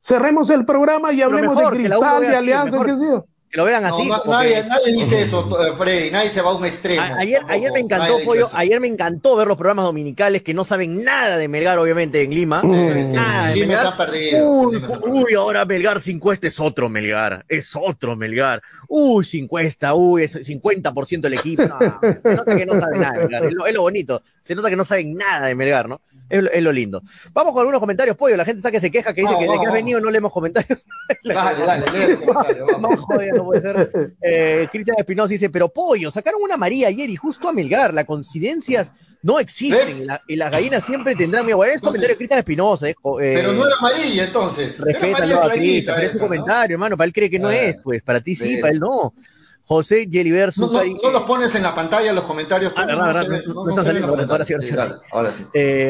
Cerremos el programa y hablemos de Cristal, de Alianza. Mejor, que lo vean así. No, nadie, nadie, dice eso, Freddy, nadie se va a un extremo. A, ayer, ayer me encantó, Pollo, ayer me encantó ver los programas dominicales que no saben nada de Melgar, obviamente, en Lima. Mm. Nada de Lima está perdido. Uy, uy, ahora Melgar sin cuesta es otro Melgar, es otro Melgar. Uy, sin cuesta, uy, es 50% del equipo. No, se nota que no saben nada de Melgar, es lo, es lo bonito, se nota que no saben nada de Melgar, ¿no? Es, es, lo lindo. Vamos con algunos comentarios, pollo. La gente está que se queja, que dice no, que desde que has venido no leemos comentarios. [laughs] Dale, dale, lee comentarios. [laughs] No, joder, no puede ser. Eh, Cristian Espinosa dice, pero pollo, sacaron una María ayer y justo a Melgar. Las coincidencias no existen y, la, y, las gallinas siempre tendrán mi bueno, es comentario de Cristian Espinosa. Eh, pero no era amarilla entonces. Respétalo a Cristian, es su comentario, hermano. Para él cree que no es, pues para ti sí, para él no. José Yeliber no, no, no, los pones en la pantalla en los comentarios. Ah,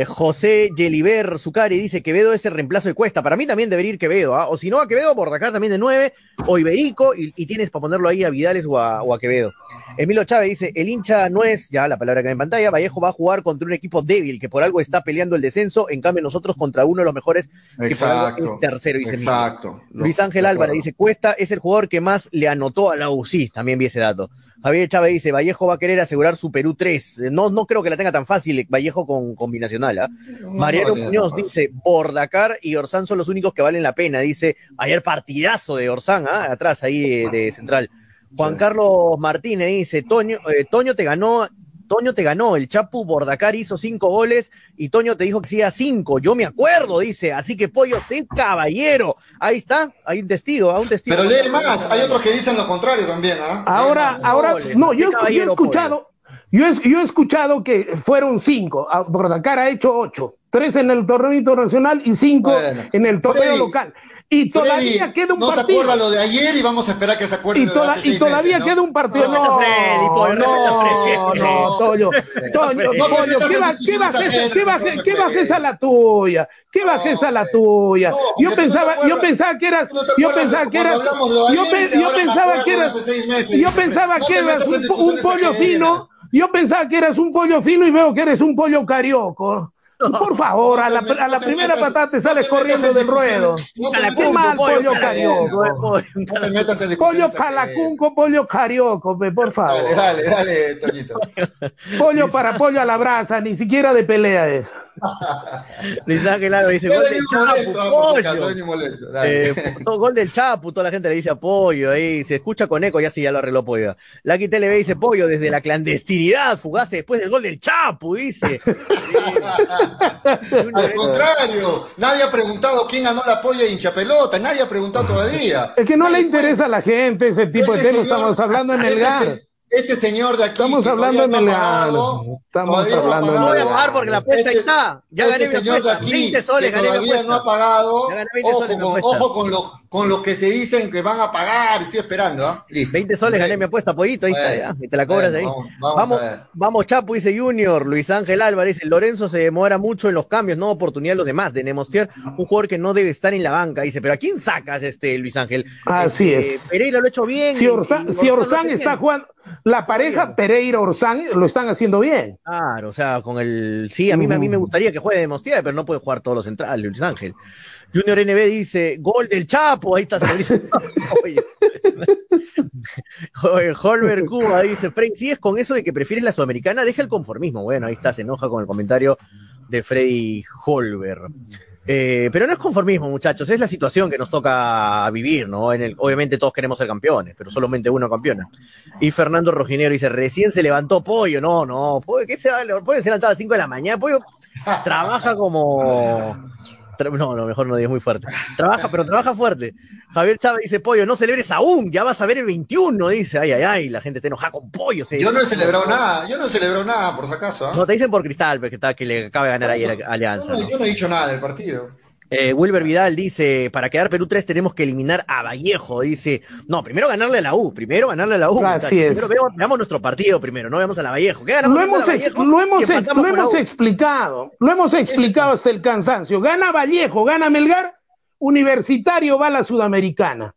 José Yeliber Zucari dice Quevedo es el reemplazo de Cuesta. Para mí también debería ir Quevedo. ¿ah? O si no, a Quevedo, por acá también de 9. O Iberico. Y, y, tienes para ponerlo ahí a Vidales o a, o a, Quevedo. Emilio Chávez dice: El hincha no es, ya la palabra que hay en pantalla. Vallejo va a jugar contra un equipo débil que por algo está peleando el descenso. En cambio, nosotros contra uno de los mejores que exacto, por algo es tercero. Dice exacto. Luis Ángel Álvarez dice: Cuesta es el jugador que más le anotó a la UCI. También vi ese dato. Javier Chávez dice, Vallejo va a querer asegurar su Perú 3. No, no creo que la tenga tan fácil Vallejo con combinacional. ¿eh? No, Mariano no, Muñoz dice, Bordacar y Orsán son los únicos que valen la pena. Dice, ayer partidazo de Orsán, ¿eh? atrás ahí de, de central. Juan. Carlos Martínez dice, Toño, eh, Toño te ganó Toño te ganó, el Chapu Bordacar hizo cinco goles y Toño te dijo que sí a cinco. Yo me acuerdo, dice. Así que Pollo, sé caballero. Ahí está, hay un testigo, hay un testigo. Pero lee más, hay otros que dicen lo contrario también, ¿ah? Ahora, ahora, no, yo, yo he escuchado, yo he, yo he, escuchado que fueron cinco. Bordacar ha hecho ocho. Tres en el torneo internacional y cinco bueno, en el torneo Freddy, local. Y todavía Freddy, queda un no partido. se acuerda lo de ayer y vamos a esperar que se acuerde y, toda, de y todavía meses, queda ¿no? un partido. No, No, no, no, Toño, Toño, No ¿qué en va- qué discusiones bajeza, ajenas, qué baje- entonces, qué Freddy. bajeza la tuya? ¿Qué bajeza la tuya? No, Yo no pensaba, yo pensaba que eras, no yo pensaba que eras, yo, pensaba que eras, hace seis meses. yo pensaba No que eras un, pollo fino, yo pensaba que eras un pollo fino y veo que eres un pollo carioco. Por favor, a la, a la primera patada te sales corriendo en del ruedo. Qué mal pollo, pollo carioco. en Pollo calacunco, pollo carioco, por favor. Dale, dale, dale, Toñito. Pollo para pollo a la brasa, ni siquiera de pelea es. [laughs] Luis Ángel dice, gol del Chapu, pollo. molesto. Dale. Eh, todo gol del Chapu, toda la gente le dice apoyo, ahí se escucha con eco, ya sí, ya lo arregló Pollo. Lucky TV dice pollo desde la clandestinidad, fugaste después del gol del Chapu, dice. [laughs] Al contrario, nadie ha preguntado quién ganó la polla de hincha pelota, nadie ha preguntado todavía. Es que no le interesa a la gente ese tipo de Este temas. señor- Estamos hablando en este Melgar. se- Este señor de aquí. Estamos hablando Melgar. pagado, Estamos no hablando No voy a pagar porque la apuesta ahí Este- está. Ya este gané mi señor de apuesta. aquí, 20 soles que gané mi todavía apuesta. no ha pagado. Ya gané 20 Ojo, soles mi con, ojo con, los, con los que se dicen que van a pagar. Estoy esperando, ¿ah? Listo. 20 soles gané mi apuesta, pollito, ahí está, ya, y te la cobras ahí. vamos- vamos Vamos, Chapu, dice Junior, Luis Ángel Álvarez, Lorenzo se demora mucho en los cambios, no oportunidad a los demás, de Nemostier, un jugador que no debe estar en la banca, dice, pero ¿a quién sacas este Luis Ángel? Así Este, es. Pereira lo ha hecho bien. Si Orsán, y si Orsán está bien. jugando, la pareja Pereira Orsán lo están haciendo bien. Claro, o sea, con el. Sí, a mí, a mí me gustaría que juegue de Mostier, pero no puede jugar todos los centrales, Luis Ángel. Junior NB dice: gol del Chapo, ahí está. [laughs] [laughs] Holber Cuba dice: Frank, es con eso de que prefieres la sudamericana, deja el conformismo. Bueno, ahí está, se enoja con el comentario de Freddy Holber. Eh, pero no es conformismo, muchachos, es la situación que nos toca vivir, ¿no? En el, obviamente todos queremos ser campeones, pero solamente uno campeona. Y Fernando Rojinero dice, recién se levantó Pollo. No, no, ¿qué se va? Puede levantar a las 5 de la mañana. Pollo trabaja como no, no, mejor no digas muy fuerte. Trabaja, pero trabaja fuerte. Javier Chávez dice, Pollo, no celebres aún, ya vas a ver el 21, dice, ay, ay, ay, la gente te enoja con Pollo. yo no he celebrado nada, yo no he celebrado nada, por si acaso. ¿ah? No, te dicen por Cristal, pues, que, está, que le acaba de ganar ahí a Alianza. yo no he dicho nada del partido. Eh, Wilber Vidal dice, para quedar Perú 3 tenemos que eliminar a Vallejo. Dice, no, primero ganarle a la U, primero ganarle a la U. Así es. Primero veamos, nuestro partido primero, no veamos a la Vallejo. ¿Qué ganamos lo hemos, Vallejo, lo hemos, lo hemos explicado, lo hemos explicado hasta el cansancio. Gana Vallejo, gana Melgar, Universitario va a la Sudamericana.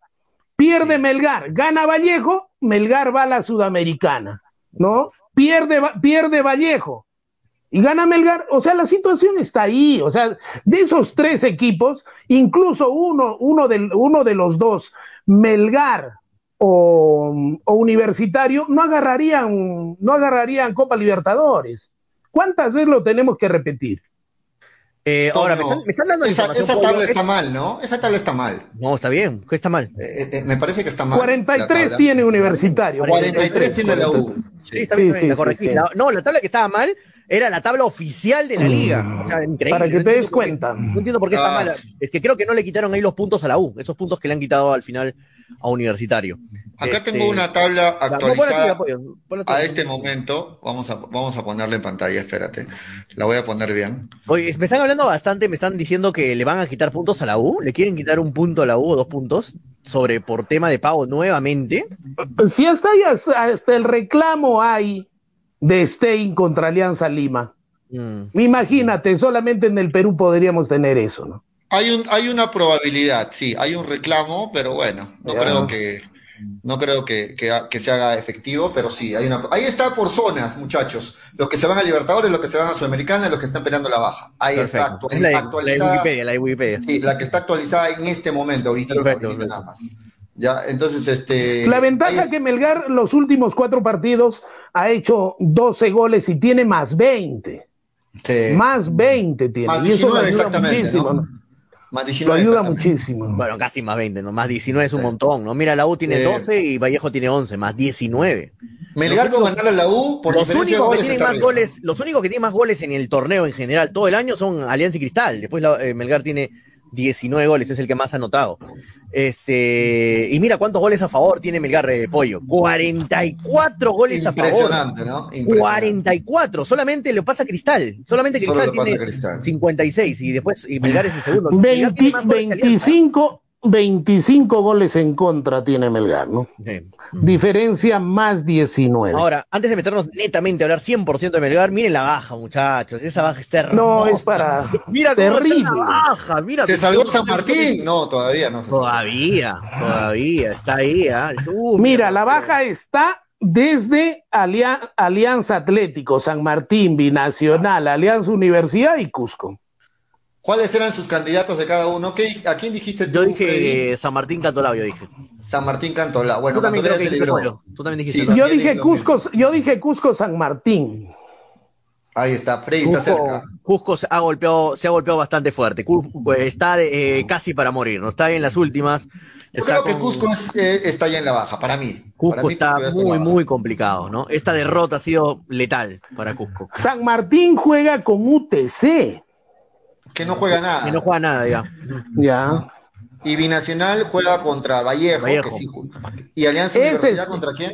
Pierde Melgar, gana Vallejo, Melgar va a la Sudamericana. ¿No? Pierde, pierde Vallejo, y gana Melgar, o sea, la situación está ahí, o sea, de esos tres equipos, incluso uno, uno, de, uno de los dos, Melgar o, Universitario, no agarrarían, no agarrarían Copa Libertadores. ¿Cuántas veces lo tenemos que repetir? Eh, ahora, me están, dando esa, esa tabla está mal, ¿no? Esa tabla está mal. No, está bien. ¿Qué está mal? Eh, eh, me parece que está mal. 43 tiene Universitario. 43, tiene la U. Sí, está bien, sí, No, la tabla que estaba mal era la tabla oficial de la liga. Mm. O sea, increíble. Para que te des cuenta. No entiendo por qué está ah. mal. Es que creo que no le quitaron ahí los puntos a la U, esos puntos que le han quitado al final a Universitario. Acá tengo este, una tabla actualizada a este momento. Vamos a, vamos a ponerla en pantalla, espérate. La voy a poner bien. Oye, me están hablando bastante, me están diciendo que le van a quitar puntos a la U. ¿Le quieren quitar un punto a la U o dos puntos? Sobre por tema de pago nuevamente. Si hasta ahí, hasta el reclamo hay de Stein contra Alianza Lima. Mm. Imagínate, solamente en el Perú podríamos tener eso, ¿no? Hay, un, hay una probabilidad, sí, hay un reclamo, pero bueno, no creo que no creo que, que, se haga efectivo, pero sí, hay una. Ahí está por zonas, muchachos. Los que se van a Libertadores, los que se van a Sudamericana, los que están peleando la baja. Ahí está la, actualizada. La Wikipedia, la Wikipedia. Sí, la que está actualizada en este momento, ahorita, nada más. Ya, entonces, este. La ventaja es que Melgar los últimos cuatro partidos ha hecho 12 goles y tiene más 20. Más 20 tiene. Más 19, y eso ayuda muchísimo. ¿no? Más 19, lo ayuda muchísimo. Bueno, casi más 20, ¿no? Más 19 es un montón, ¿no? Mira, la U tiene 12 y Vallejo tiene 11, más 19. Melgar con ganarle a la U por los únicos que tienen más goles, Los únicos que tienen más goles en el torneo en general todo el año son Alianza y Cristal. Después eh, Melgar tiene 19 goles, es el que más ha anotado. Este, y mira cuántos goles a favor tiene Melgar de Pollo. 44 goles a favor. Impresionante, ¿no? 44. Solamente le pasa a Cristal. Solamente Cristal tiene 56 y después y Melgar es el segundo. 25, 25 goles en contra tiene Melgar, ¿no? Diferencia más 19. Ahora, antes de meternos netamente a hablar 100% de Melgar, miren la baja, muchachos. Esa baja es terrible. No, es para. Mira terrible. la baja, mira. ¿Se salvó San Martín? No, todavía no. todavía, todavía, está ahí. ¿ah? mira, la baja está desde Alianza Atlético, San Martín, Binacional, Alianza Universidad y Cusco. ¿Cuáles eran sus candidatos de cada uno? ¿Qué, ¿A quién dijiste tú? Yo dije San Martín Cantolao, yo dije. San Martín Cantolao. Bueno, tú también, se libró. Tú también dijiste. Sí, yo dije Cusco, yo dije Cusco San Martín. Ahí está, Freddy está cerca. Cusco se ha golpeado, se ha golpeado bastante fuerte. Cusco está eh, casi para morir, no está en las últimas. Yo creo que Cusco eh, está ya en la baja, para mí. Cusco está muy, muy complicado, ¿no? Esta derrota ha sido letal para Cusco. San Martín juega con UTC. Que no juega nada. Que no juega nada, ya. Ya. Y Binacional juega contra Vallejo. ¿Y Alianza Universidad contra quién?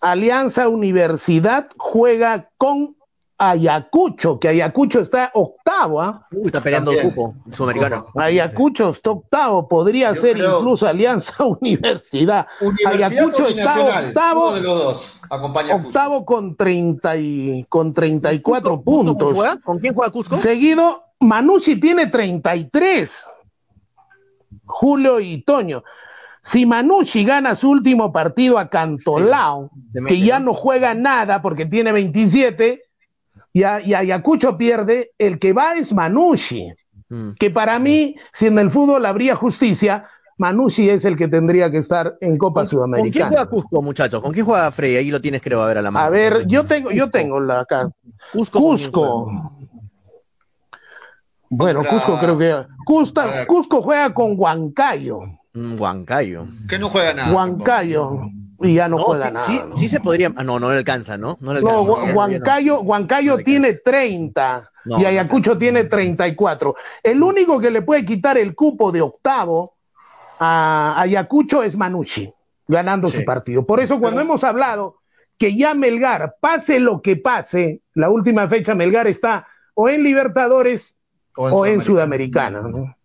Alianza Universidad juega con Ayacucho, que Ayacucho está octavo, ¿ah? está peleando el cupo sudamericano. Ayacucho está octavo, podría ser incluso Alianza [laughs] Universidad. Ayacucho está octavo. de los dos. octavo con, 30 y, con 34 puntos. ¿Con quién juega Cusco? Seguido Manucci tiene 33. Julio y Toño. Si Manucci gana su último partido a Cantolao, que ya no juega nada porque tiene 27, y, Ayacucho pierde, el que va es Manucci. Mm. Que para mí, si en el fútbol habría justicia, Manucci es el que tendría que estar en Copa Sudamericana. ¿Con quién juega Cusco, muchachos? ¿Con quién juega Frey? Ahí lo tienes, creo, a ver a la mano. A ver, yo tengo, yo tengo la acá. Cusco. Cusco. Bueno, Cusco creo que. Cusco juega con Huancayo. Huancayo. Que no juega nada. Huancayo. Y ya no, juega nada. Sí, sí se podría. Ah, no, no le alcanza, ¿no? No, le alcanza, Huancayo, Huancayo tiene 30 y Ayacucho tiene 34. El único que le puede quitar el cupo de octavo a Ayacucho es Manucci, ganando su partido. Por eso, cuando hemos hablado que ya Melgar, pase lo que pase, la última fecha Melgar está o en Libertadores o en, Sudamericana.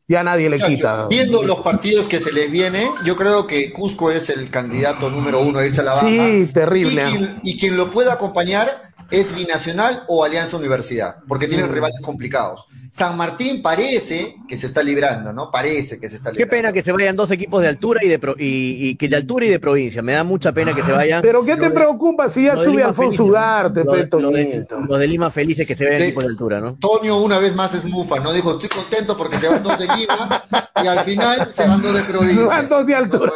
Ya nadie le quita. Viendo los partidos que se les viene, yo creo que Cusco es el candidato número uno a irse a la baja. Sí, terrible. Y quien, lo pueda acompañar es Binacional o Alianza Universidad, porque tienen mm. rivales complicados. San Martín parece que se está librando, ¿no? Parece que se está librando. Qué pena que se vayan dos equipos de altura y de y, que de altura y de provincia. Me da mucha pena que se vayan. Pero ¿qué te preocupa si ya sube Alfonso Ugarte, los, de, los de Lima felices que se vean equipos de altura, ¿no? Tonio una vez más es mufa, ¿no? Dijo, estoy contento porque se van dos de Lima y al final se van dos de provincia. Se van dos de altura.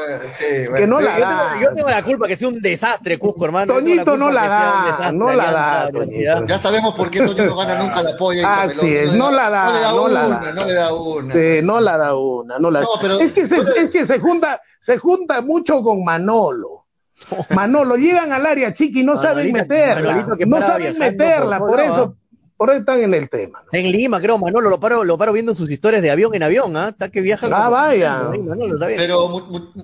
Que no la da. Yo tengo la culpa que sea un desastre, Cusco, hermano. Toñito no la da, no la da. Ya sabemos por qué Toño no gana nunca la polla. Así es, no la da. No la da no le da una. Sí, no la da una, no la es, que se, es que se junta, se junta mucho con Manolo. [laughs] Manolo, llegan al área chiqui y no saben meterla. no saben meterla, por eso, por eso están en el tema. En Lima, creo, Manolo, lo paro, lo paro viendo sus historias de avión en avión, ¿ah? Está que viaja. Ah, vaya. Pero,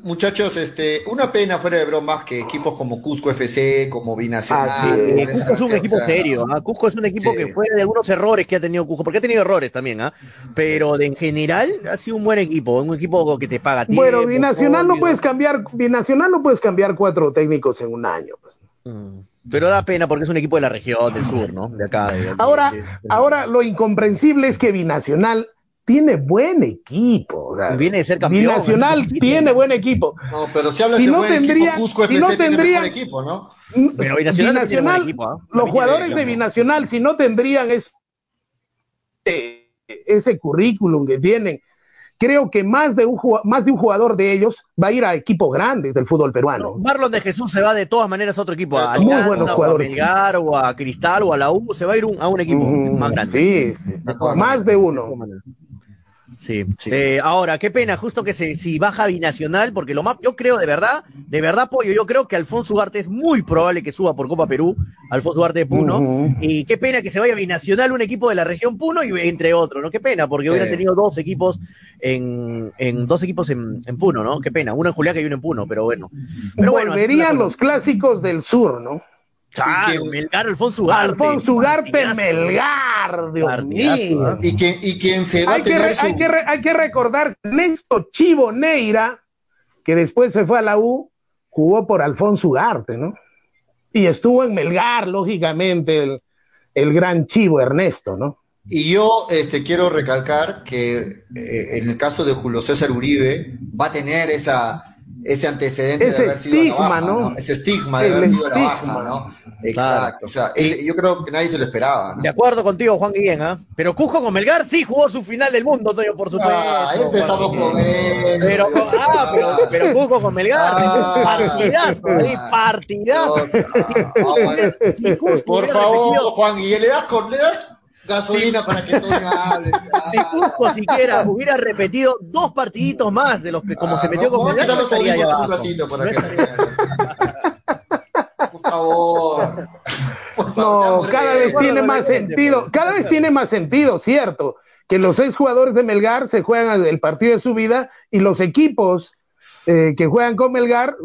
muchachos, este, una pena fuera de bromas que equipos como Cusco FC, como Binacional. Ah, Cusco es un equipo serio, ¿ah? Cusco es un equipo que fue de algunos errores que ha tenido Cusco, porque ha tenido errores también, ¿ah? Pero en general ha sido un buen equipo, un equipo que te paga tiempo. Bueno, Binacional no puedes cambiar, Binacional no puedes cambiar cuatro técnicos en un año. Pues. Mm. Pero da pena porque es un equipo de la región, del sur, ¿no? De acá. ahora, ahora lo incomprensible es que Binacional tiene buen equipo. Viene de ser campeón. Binacional tiene buen equipo. No, pero si hablas de buen tendría, equipo, Cusco si no tendría, equipo, ¿no? Pero Binacional, equipo, ¿ah? los jugadores de Binacional, si no tendrían ese, ese currículum que tienen, creo que más de, un, más de un jugador de ellos va a ir a equipos grandes del fútbol peruano. Marlon de Jesús se va de todas maneras a otro equipo, a Alianza, o a Melgar, o a Cristal, o a la U, se va a ir a un equipo mm, más grande. Sí, más de uno. Sí. Eh, ahora, qué pena, justo que se, si baja binacional, porque lo más, yo creo de verdad, de verdad, Pollo, yo creo que Alfonso Ugarte es muy probable que suba por Copa Perú, Alfonso Ugarte de Puno, y qué pena que se vaya binacional un equipo de la región Puno y entre otros, ¿no? Qué pena, porque hubiera tenido dos equipos en, en dos equipos en, Puno, ¿no? Qué pena, uno en Juliaca y uno en Puno, pero bueno. Pero Volverían los clásicos del sur, ¿no? Claro, Melgar, Alfonso Ugarte. Alfonso Ugarte, Melgar, Dios mío. Y, que, y quien se va hay a tener que, hay, que hay que recordar Néstor Chivo Neira, que después se fue a la U, jugó por Alfonso Ugarte, ¿no? Y estuvo en Melgar, lógicamente, el, el gran Chivo Ernesto, ¿no? Y yo este, quiero recalcar que eh, en el caso de Julio César Uribe va a tener esa ese antecedente de haber sido la baja, ¿no? Ese estigma de haber sido la baja, ¿no? Exacto, o sea, yo creo que nadie se lo esperaba. De acuerdo contigo, Juan Guillén, ¿ah? Pero Cusco con Melgar sí jugó su final del mundo, Toyo, por supuesto. Ah, empezamos con él. Pero, ah, pero, pero Cusco con Melgar, ah, partidazo, ahí, partidazo. por favor, Juan Guillén, ¿le das con, le das gasolina para que todo hable. [laughs] Si Cusco siquiera hubiera repetido dos partiditos más de los que como se metió con Melgar, no estaría allá abajo. Por favor. No, cada vez tiene más sentido, cada vez tiene más sentido, cierto, que los seis jugadores de Melgar se juegan el partido de su vida y los equipos eh, que juegan con Melgar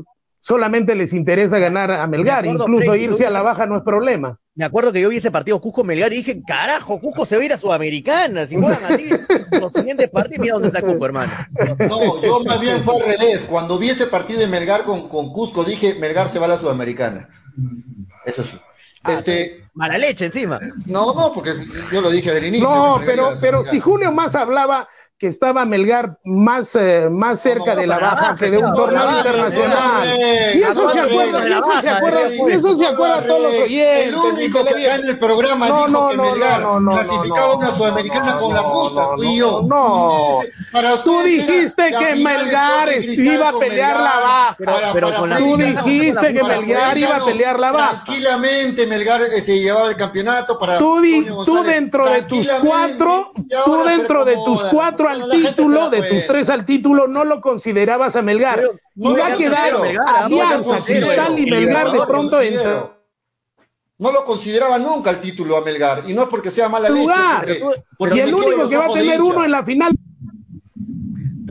solamente les interesa ganar a Melgar, incluso irse a la baja no es problema. Me acuerdo que yo vi ese partido Cusco Melgar y dije, carajo, Cusco se va a ir a Sudamericana. Si juegan así los siguientes partidos, mira dónde está Cusco, hermano. No, yo más bien fue al revés. Cuando vi ese partido de Melgar con, con Cusco, dije, Melgar se va a la Sudamericana. Eso sí. Ah, este, mala leche encima. No, no, porque yo lo dije del inicio. No, pero, pero si Julio más hablaba que estaba Melgar más, eh, más cerca de la baja que de un torneo internacional. Y eso se acuerda, y eso se acuerda, eso se acuerda todos los oyentes. El único que está en el programa dijo que Melgar clasificaba una sudamericana con la justa, fui yo. No, tú dijiste que Melgar iba a pelear la baja. Tú dijiste que Melgar iba a pelear la baja. Tranquilamente Melgar eh, se llevaba el campeonato para tú dentro de tus cuatro, tú dentro de tus cuatro al título, de tus tres al título, no lo considerabas a Melgar. y va a quedar Alianza, Cristal y Melgar de pronto entra. No lo consideraba nunca el título a Melgar, y no es porque sea mala leche. y el único que va a tener uno en la final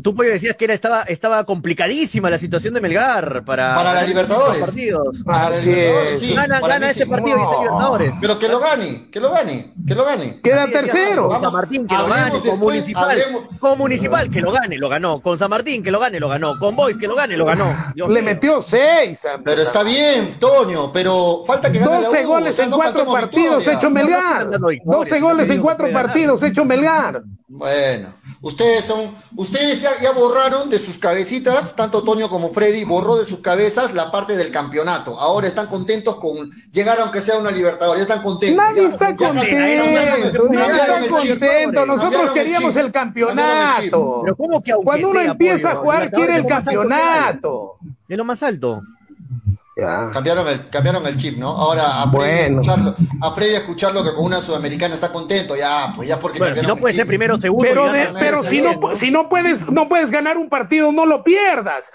tú pues decías que era, estaba, estaba complicadísima la situación de Melgar para, para la Libertadores. Partidos. Para la Libertadores, sí. Gana, gana este partido y este Libertadores. Pero que lo gane, que lo gane, que lo gane. Queda tercero. Con San Martín que lo gane, con Municipal. Con Municipal que lo gane, lo ganó. Con San Martín que lo gane, lo ganó. Con Boys que lo gane, lo ganó. Le metió seis. Pero está bien, Toño, pero falta que gane 12 goles en cuatro partidos hecho Melgar. 12 goles en cuatro partidos hecho Melgar. Bueno, ustedes son, ustedes ya, ya, borraron de sus cabecitas, tanto Toño como Freddy borró de sus cabezas la parte del campeonato. Ahora están contentos con llegar aunque sea una Libertadores, ya están contentos. Nadie está contento, nadie está contento. Nosotros queríamos el, campeonato. Pero ¿cómo que Cuando uno empieza a jugar quiere el campeonato. Es lo más alto. Cambiaron, el, cambiaron el chip, ¿no? Ahora a Freddy, escucharlo, a Freddy escucharlo que con una sudamericana está contento, ya, pues ya porque. Bueno, si no puede ser primero o segundo. Pero, pero si, no, si no, puedes, no puedes ganar un partido, no lo pierdas.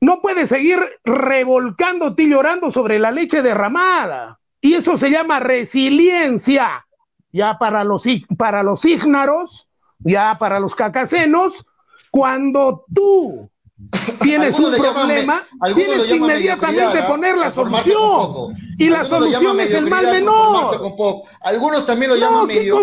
No puedes seguir revolcándote y llorando sobre la leche derramada. Y eso se llama resiliencia. Ya para los, para los ígnaros, ya para los cacasenos, cuando tú [coughs] tienes un problema, tienes que inmediatamente poner la solución. Y la solución es el mal menor. Algunos también lo llaman medio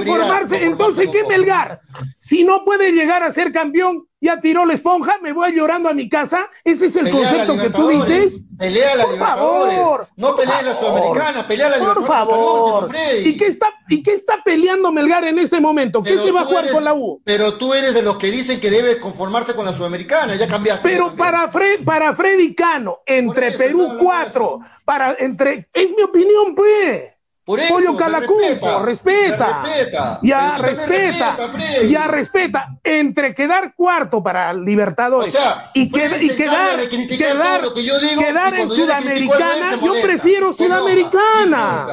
Entonces, ¿qué Melgar? Si no puede llegar a ser campeón, ya tiró la esponja, me voy llorando a mi casa. Ese es el concepto que tú dices. Pelea la Libertadores. no pelea la Sudamericana, pelea la Libertadores. Por favor. ¿Y qué, está, ¿Y qué está peleando Melgar en este momento? ¿Qué se va a jugar con la U? Pero tú eres de los que dicen que debe conformarse con la Sudamericana, ya cambiaste. Pero para, para Freddy Cano, entre Perú 4, para, entre, es mi opinión, pues. Por eso, Pollo Calacuco, respeta. respeta. Ya respeta. ya respeta. Entre quedar cuarto para Libertadores y, quedar, quedar, quedar en Sudamericana, yo prefiero Sudamericana.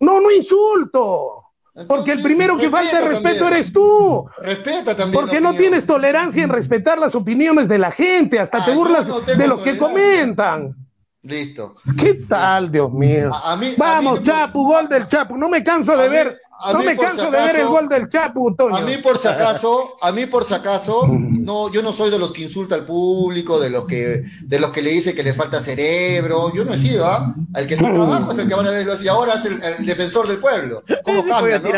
No, no insulto. porque el primero que falta de respeto eres tú. Respeta también. Porque no tienes tolerancia en respetar las opiniones de la gente, hasta te ah, burlas de los que comentan. Listo. ¿Qué tal, Dios mío? Vamos, Chapu, gol del Chapu. No me canso de ver no me canso de ver el gol del Chapu, A mí por si acaso, a mí por si acaso, [laughs] no, yo no soy de los que insulta al público, de los que, de los que le dice que les falta cerebro. Yo no he sido, ¿ah? El que está en trabajo es el que van a ver y ahora es el, defensor del pueblo. [laughs] ¿Cómo cambia, no?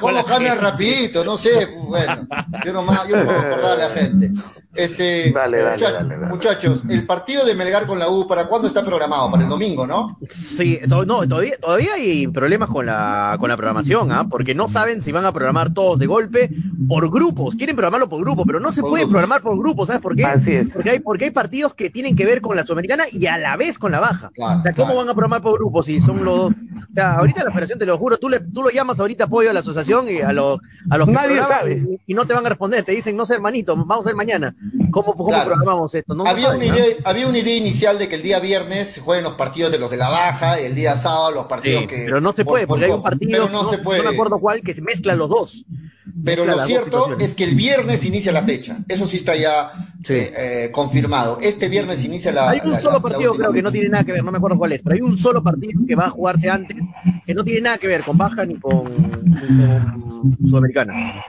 ¿Cómo, cambia rapidito? No sé, bueno, yo no, yo no puedo acordar a la gente. Este, muchachos, el partido de Melgar con la U, ¿para cuándo está programado? Para el domingo, ¿no? Sí, no, todavía, todavía hay problemas con la, con la programación ¿ah? porque no saben si van a programar todos de golpe por grupos. Quieren programarlo por grupo, pero no se puede programar por grupos, ¿sabes por qué? Así es. Porque hay, porque hay partidos que tienen que ver con la Sudamericana y a la vez con la baja. o sea, ¿cómo van a programar por grupos si son los dos? O sea, ahorita la federación, te lo juro, tú, le, tú lo llamas ahorita apoyo a la asociación y a los, a los Nadie sabe. Y, no te van a responder, te dicen, no sé, hermanito, vamos a ver mañana. ¿Cómo, cómo programamos esto? No había, una idea, había una idea inicial de que el día viernes se jueguen los partidos de los de la baja y el día sábado los partidos que. Pero no se puede, porque hay un partido. no, se puede. No me acuerdo cuál, que se mezclan los dos. Pero lo cierto es que el viernes inicia la fecha. Eso sí está ya eh, eh, confirmado. Este viernes inicia la. Hay un solo partido, creo que no tiene nada que ver, no me acuerdo cuál es, pero hay un solo partido que va a jugarse antes, que no tiene nada que ver con Baja ni con, Sudamericana.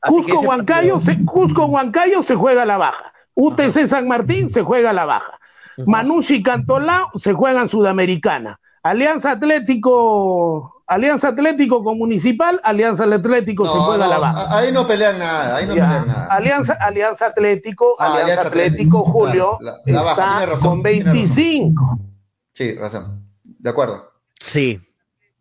Cusco Huancayo, se, Cusco Huancayo se juega la baja. UTC San Martín se juega la baja. Manucci Cantolao se juega en Sudamericana. Alianza Atlético Alianza Atlético con Municipal, Alianza Atlético se juega la baja. Ahí no pelean nada, ahí no pelean nada. Alianza, Alianza Atlético, ah, Alianza, Atlético, Julio, está con 25. Sí, razón. De acuerdo. Sí.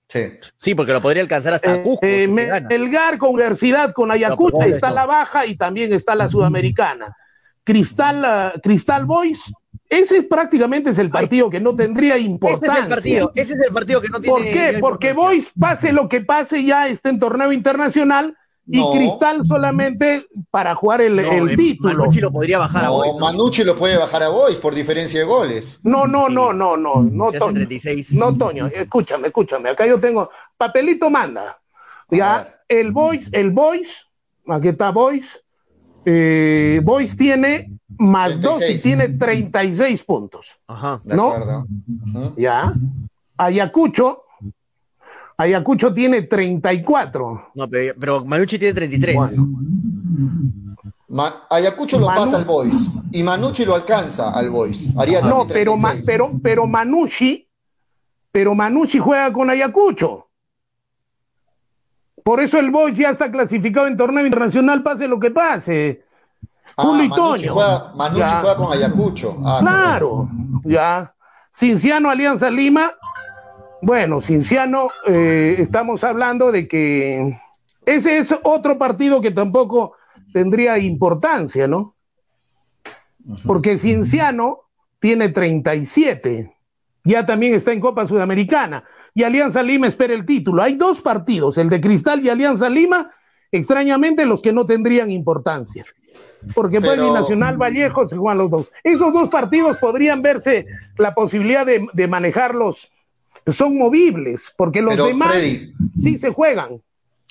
Sí. sí, porque lo podría alcanzar hasta eh, Cusco. Eh, Melgar con Universidad, con Ayacucho, está la baja y también está la Sudamericana. Cristal, uh, Cristal Boys, ese prácticamente es el partido que no tendría importancia. Ese es el partido, ese es el partido que no tiene. ¿Por qué? Porque Boys, pase lo que pase, ya está en torneo internacional y Cristal solamente para jugar el, el título. Manucci lo podría bajar a Boys. Manucci lo puede bajar a Boys por diferencia de goles. No, no, no, no, no, no, Toño. No, Toño, escúchame, escúchame. Acá yo tengo papelito manda. Ya, el Boys, el Boys, aquí está Boys. Eh, Boys tiene más 2 y tiene 36 puntos. Ajá, de ¿no? acuerdo. Ya. Ayacucho Ayacucho tiene 34. No, pero, pero Manucci tiene 33. Ayacucho lo pasa al Boys y Manucci lo alcanza al Boys. no, pero, pero, pero Manucci, pero Manucci juega con Ayacucho. Por eso el Boys ya está clasificado en torneo internacional, pase lo que pase. Ah, Manucci, juega, juega, con Ayacucho. Ah, claro, ya. Cinciano Alianza Lima bueno, Cinciano, eh, estamos hablando de que ese es otro partido que tampoco tendría importancia, ¿no? Porque Cinciano tiene 37, ya también está en Copa Sudamericana, y Alianza Lima espera el título. Hay dos partidos, el de Cristal y Alianza Lima, extrañamente los que no tendrían importancia. Porque pues Nacional Vallejo se juegan los dos. Esos dos partidos podrían verse la posibilidad de, de manejarlos son movibles, porque los demás sí se juegan.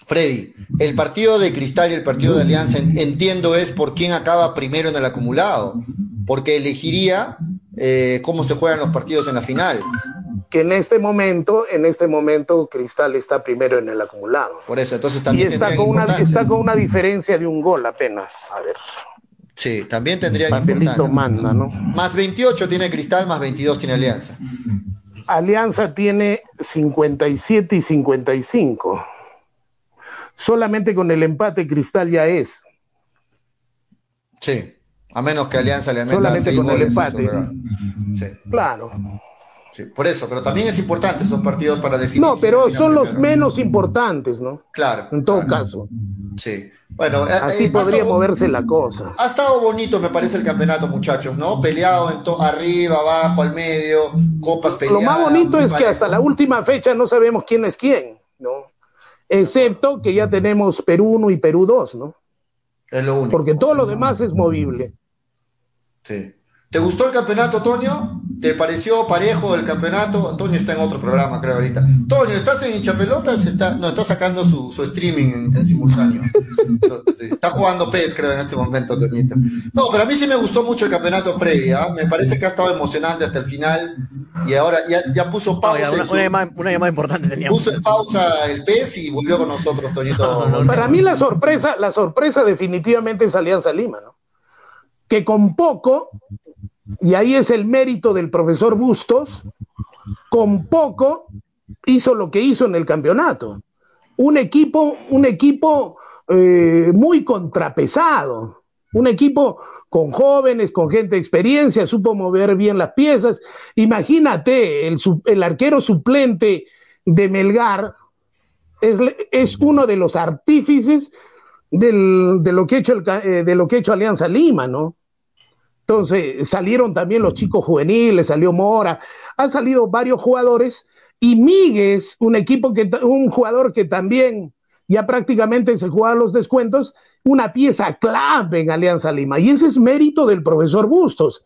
Freddy, el partido de Cristal y el partido de Alianza, entiendo, es por quién acaba primero en el acumulado, porque elegiría eh, cómo se juegan los partidos en la final. Que en este momento, en este momento, Cristal está primero en el acumulado. Por eso, entonces también. Y está con, una, está con una diferencia de un gol apenas. A ver. Sí, también tendría importancia. manda, ¿no? Más 28 tiene Cristal, más 22 tiene Alianza. Alianza tiene 57 y 55. Solamente con el empate Cristal ya es. Sí, a menos que Alianza le meta Solamente con el empate. Sí. Claro. Sí, por eso, pero también es importante esos partidos para definir. No, pero son los menos importantes, ¿no? Claro. En todo caso. Sí. Bueno, eh, así eh, podría moverse la cosa. Ha estado bonito, me parece, el campeonato, muchachos, ¿no? Peleado en arriba, abajo, al medio, copas peleadas. Lo más bonito es que hasta la última fecha no sabemos quién es quién, ¿no? Excepto que ya tenemos Perú 1 y Perú 2, ¿no? Es lo único. Porque todo lo demás es movible. Sí. ¿Te gustó el campeonato, Toño? ¿Te pareció parejo el campeonato? Toño está en otro programa, creo, ahorita. Toño, ¿estás en hinchapelotas? Está, no, está sacando su, streaming en, simultáneo. está jugando PES, creo, en este momento, Toñito. No, pero a mí sí me gustó mucho el campeonato Freddy. ¿ah? Me parece que ha estado emocionante hasta el final. Y ahora ya, puso pausa. una, llamada, importante teníamos. Puso en pausa el PES y volvió con nosotros, Toñito. [laughs] Para mí la sorpresa, la sorpresa definitivamente es Alianza Lima, ¿no? Que con poco y ahí es el mérito del profesor Bustos, con poco hizo lo que hizo en el campeonato. Un equipo, un equipo eh, muy contrapesado, un equipo con jóvenes, con gente de experiencia, supo mover bien las piezas. Imagínate, el, arquero suplente de Melgar es, es, uno de los artífices del, de, lo que hecho el, eh, de lo que ha hecho Alianza Lima, ¿no? Entonces salieron también los chicos juveniles, salió Mora, han salido varios jugadores y Míguez, un equipo que un jugador que también ya prácticamente se juega los descuentos, una pieza clave en Alianza Lima. Y ese es mérito del profesor Bustos,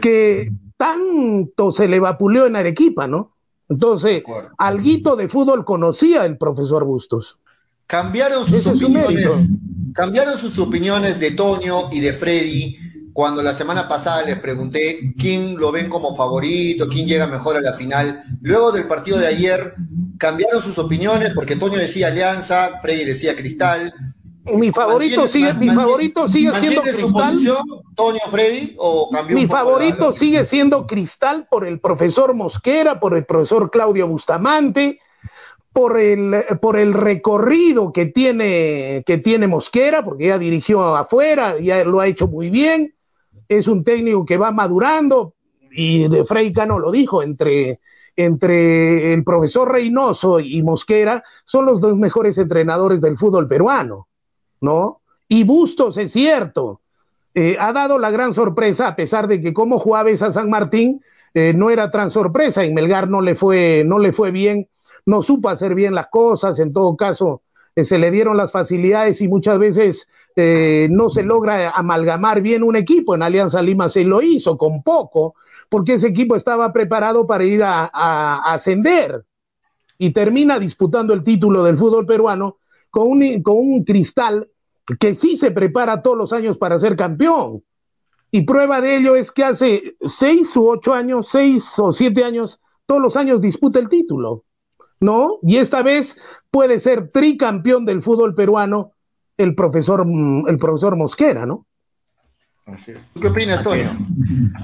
que tanto se le vapuleó en Arequipa, ¿no? Entonces, alguito de fútbol conocía el profesor Bustos. Cambiaron sus opiniones. Cambiaron sus opiniones de Toño y de Freddy cuando la semana pasada les pregunté quién lo ven como favorito, quién llega mejor a la final. Luego del partido de ayer cambiaron sus opiniones porque Toño decía Alianza, Freddy decía Cristal. Mi favorito sigue, mi favorito sigue siendo Cristal. su posición, Toño Freddy, o cambió Mi favorito sigue siendo Cristal por el profesor Mosquera, por el profesor Claudio Bustamante, por el, por el recorrido que tiene, que tiene Mosquera, porque ya dirigió afuera, ya lo ha hecho muy bien es un técnico que va madurando y de Frey Cano lo dijo, entre, entre el profesor Reynoso y Mosquera son los dos mejores entrenadores del fútbol peruano, ¿no? Y Bustos es cierto, eh, ha dado la gran sorpresa, a pesar de que como Juárez a San Martín eh, no era tan sorpresa, y Melgar no le fue, no le fue bien, no supo hacer bien las cosas, en todo caso se le dieron las facilidades y muchas veces no se logra amalgamar bien un equipo. En Alianza Lima se lo hizo con poco, porque ese equipo estaba preparado para ir a, a ascender y termina disputando el título del fútbol peruano con un, con un cristal que sí se prepara todos los años para ser campeón. Y prueba de ello es que hace seis u ocho años, seis o siete años, todos los años disputa el título, ¿no? Y esta vez puede ser tricampeón del fútbol peruano el profesor, el profesor Mosquera, ¿no? ¿Qué opinas, Toño?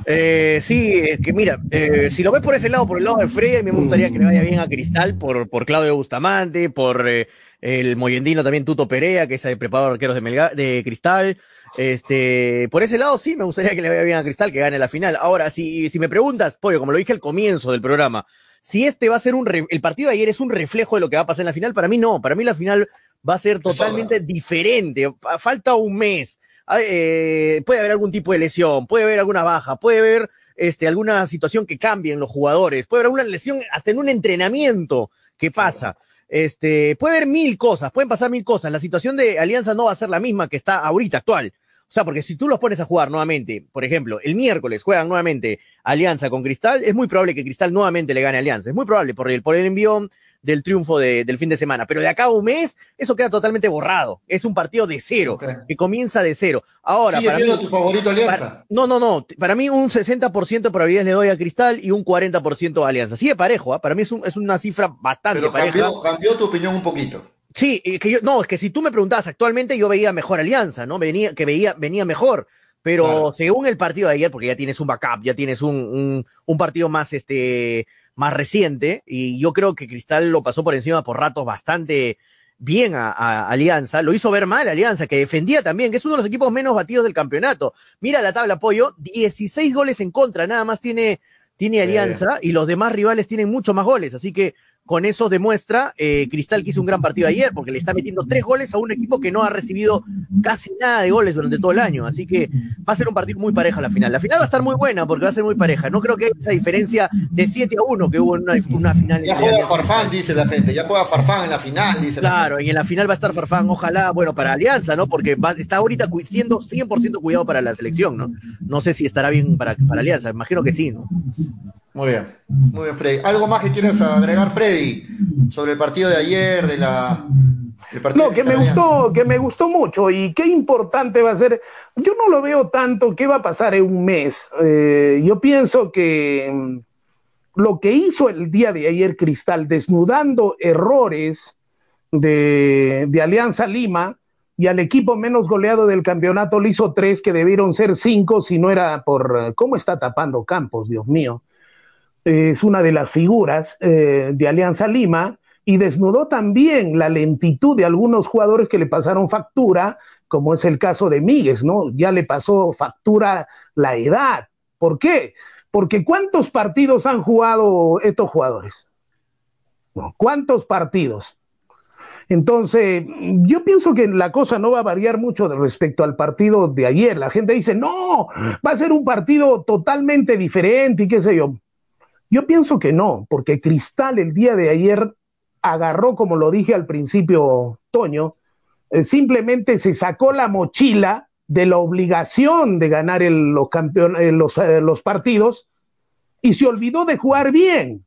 Eh, sí, que mira, eh, si lo ves por ese lado, por el lado de Freddy, me gustaría que le vaya bien a Cristal por, por Claudio Bustamante, por eh, el moyendino también Tuto Perea, que es el preparador de arqueros de, de Cristal. Este, por ese lado sí me gustaría que le vaya bien a Cristal, que gane la final. Ahora, si, si me preguntas, Pollo, como lo dije al comienzo del programa, si este va a ser un, el partido de ayer es un reflejo de lo que va a pasar en la final, para mí no, para mí la final va a ser totalmente diferente. Falta un mes eh, puede haber algún tipo de lesión, puede haber alguna baja, puede haber este, alguna situación que cambie en los jugadores, puede haber una lesión hasta en un entrenamiento que pasa. Este, puede haber mil cosas, pueden pasar mil cosas. La situación de Alianza no va a ser la misma que está ahorita actual. O sea, porque si tú los pones a jugar nuevamente, por ejemplo, el miércoles juegan nuevamente Alianza con Cristal, es muy probable que Cristal nuevamente le gane a Alianza. Es muy probable por el, por el envión, del triunfo del fin de semana. Pero de acá a un mes, eso queda totalmente borrado. Es un partido de cero, que comienza de cero. Ahora, ¿Sigue siendo tu favorito Alianza? no, no, no. Para mí un 60% de probabilidades le doy a Cristal y un 40% a Alianza. Sigue parejo, ¿ah? para mí es, es, una cifra bastante Pero cambió, cambió tu opinión un poquito. Sí, que yo, no, es que si tú me preguntabas actualmente, yo veía mejor Alianza, ¿no? Venía, que veía, venía mejor. Pero según el partido de ayer, porque ya tienes un backup, ya tienes un, un, un partido más, este, más reciente, y yo creo que Cristal lo pasó por encima por ratos bastante bien a, Alianza, lo hizo ver mal Alianza, que defendía también, que es uno de los equipos menos batidos del campeonato. Mira la tabla apoyo, 16 goles en contra, nada más tiene, tiene Alianza, y los demás rivales tienen mucho más goles, así que con eso demuestra eh, Cristal que hizo un gran partido ayer, porque le está metiendo tres goles a un equipo que no ha recibido casi nada de goles durante todo el año. Así que va a ser un partido muy pareja la final. La final va a estar muy buena porque va a ser muy pareja. No creo que esa diferencia de 7 a 1 que hubo en una, final. Ya juega Farfán, dice la gente. Ya juega Farfán en la final, dice Claro, y en la final va a estar Farfán, ojalá, bueno, para Alianza, ¿no? Porque está ahorita siendo 100% cuidado para la selección, ¿no? No sé si estará bien para, para Alianza, imagino que sí, ¿no? Muy bien, muy bien, Freddy. ¿Algo más que quieras agregar, Freddy, sobre el partido de ayer, de la... no, que me gustó, que me gustó mucho y qué importante va a ser. Yo no lo veo tanto qué va a pasar en un mes. Eh, yo pienso que mm, lo que hizo el día de ayer Cristal, desnudando errores de, de Alianza Lima, y al equipo menos goleado del campeonato le hizo tres que debieron ser cinco si no era por cómo está tapando Campos, Dios mío es una de las figuras eh, de Alianza Lima y desnudó también la lentitud de algunos jugadores que le pasaron factura, como es el caso de Míguez, ¿no? Ya le pasó factura la edad. ¿Por qué? Porque ¿cuántos partidos han jugado estos jugadores? ¿Cuántos partidos? Entonces, yo pienso que la cosa no va a variar mucho respecto al partido de ayer. La gente dice, no, va a ser un partido totalmente diferente y qué sé yo. Yo pienso que no, porque Cristal el día de ayer agarró, como lo dije al principio, Toño, eh, simplemente se sacó la mochila de la obligación de ganar los, eh, los, eh, los partidos y se olvidó de jugar bien,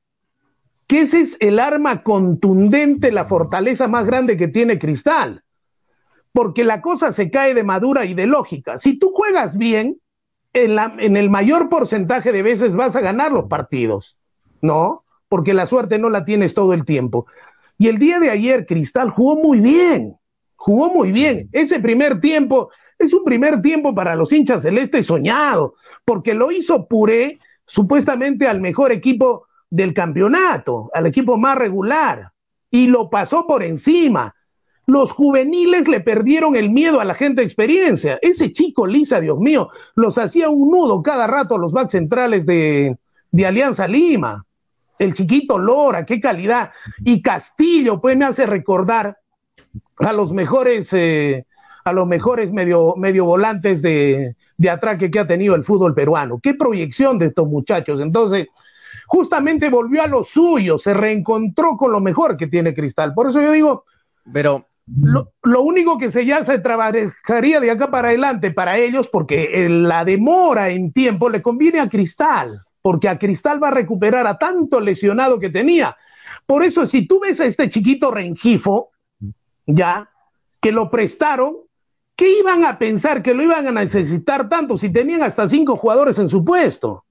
que ese es el arma contundente, la fortaleza más grande que tiene Cristal, porque la cosa se cae de madura y de lógica. Si tú juegas bien, en, el mayor porcentaje de veces vas a ganar los partidos, ¿no? Porque la suerte no la tienes todo el tiempo. Y el día de ayer Cristal jugó muy bien, jugó muy bien. Ese primer tiempo es un primer tiempo para los hinchas celestes soñado, porque lo hizo Puré supuestamente al mejor equipo del campeonato, al equipo más regular, y lo pasó por encima. Los juveniles le perdieron el miedo a la gente de experiencia. Ese chico Lisa, Dios mío, los hacía un nudo cada rato a los backs centrales de, Alianza Lima. el chiquito Lora, qué calidad. Y Castillo, pues me hace recordar a los mejores, eh, a los mejores medio, medio volantes de, de atraque que ha tenido el fútbol peruano. Qué proyección de estos muchachos. Entonces, justamente volvió a lo suyo, se reencontró con lo mejor que tiene Cristal. Por eso yo digo, pero lo, único que se ya se trabajaría de acá para adelante para ellos, porque la demora en tiempo le conviene a Cristal, porque a Cristal va a recuperar a tanto lesionado que tenía. Por eso, si tú ves a este chiquito Rengifo, ya, que lo prestaron, ¿qué iban a pensar que lo iban a necesitar tanto si tenían hasta cinco jugadores en su puesto?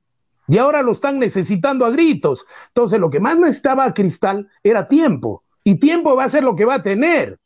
Y ahora lo están necesitando a gritos. Entonces, lo que más necesitaba Cristal era tiempo. Y tiempo va a ser lo que va a tener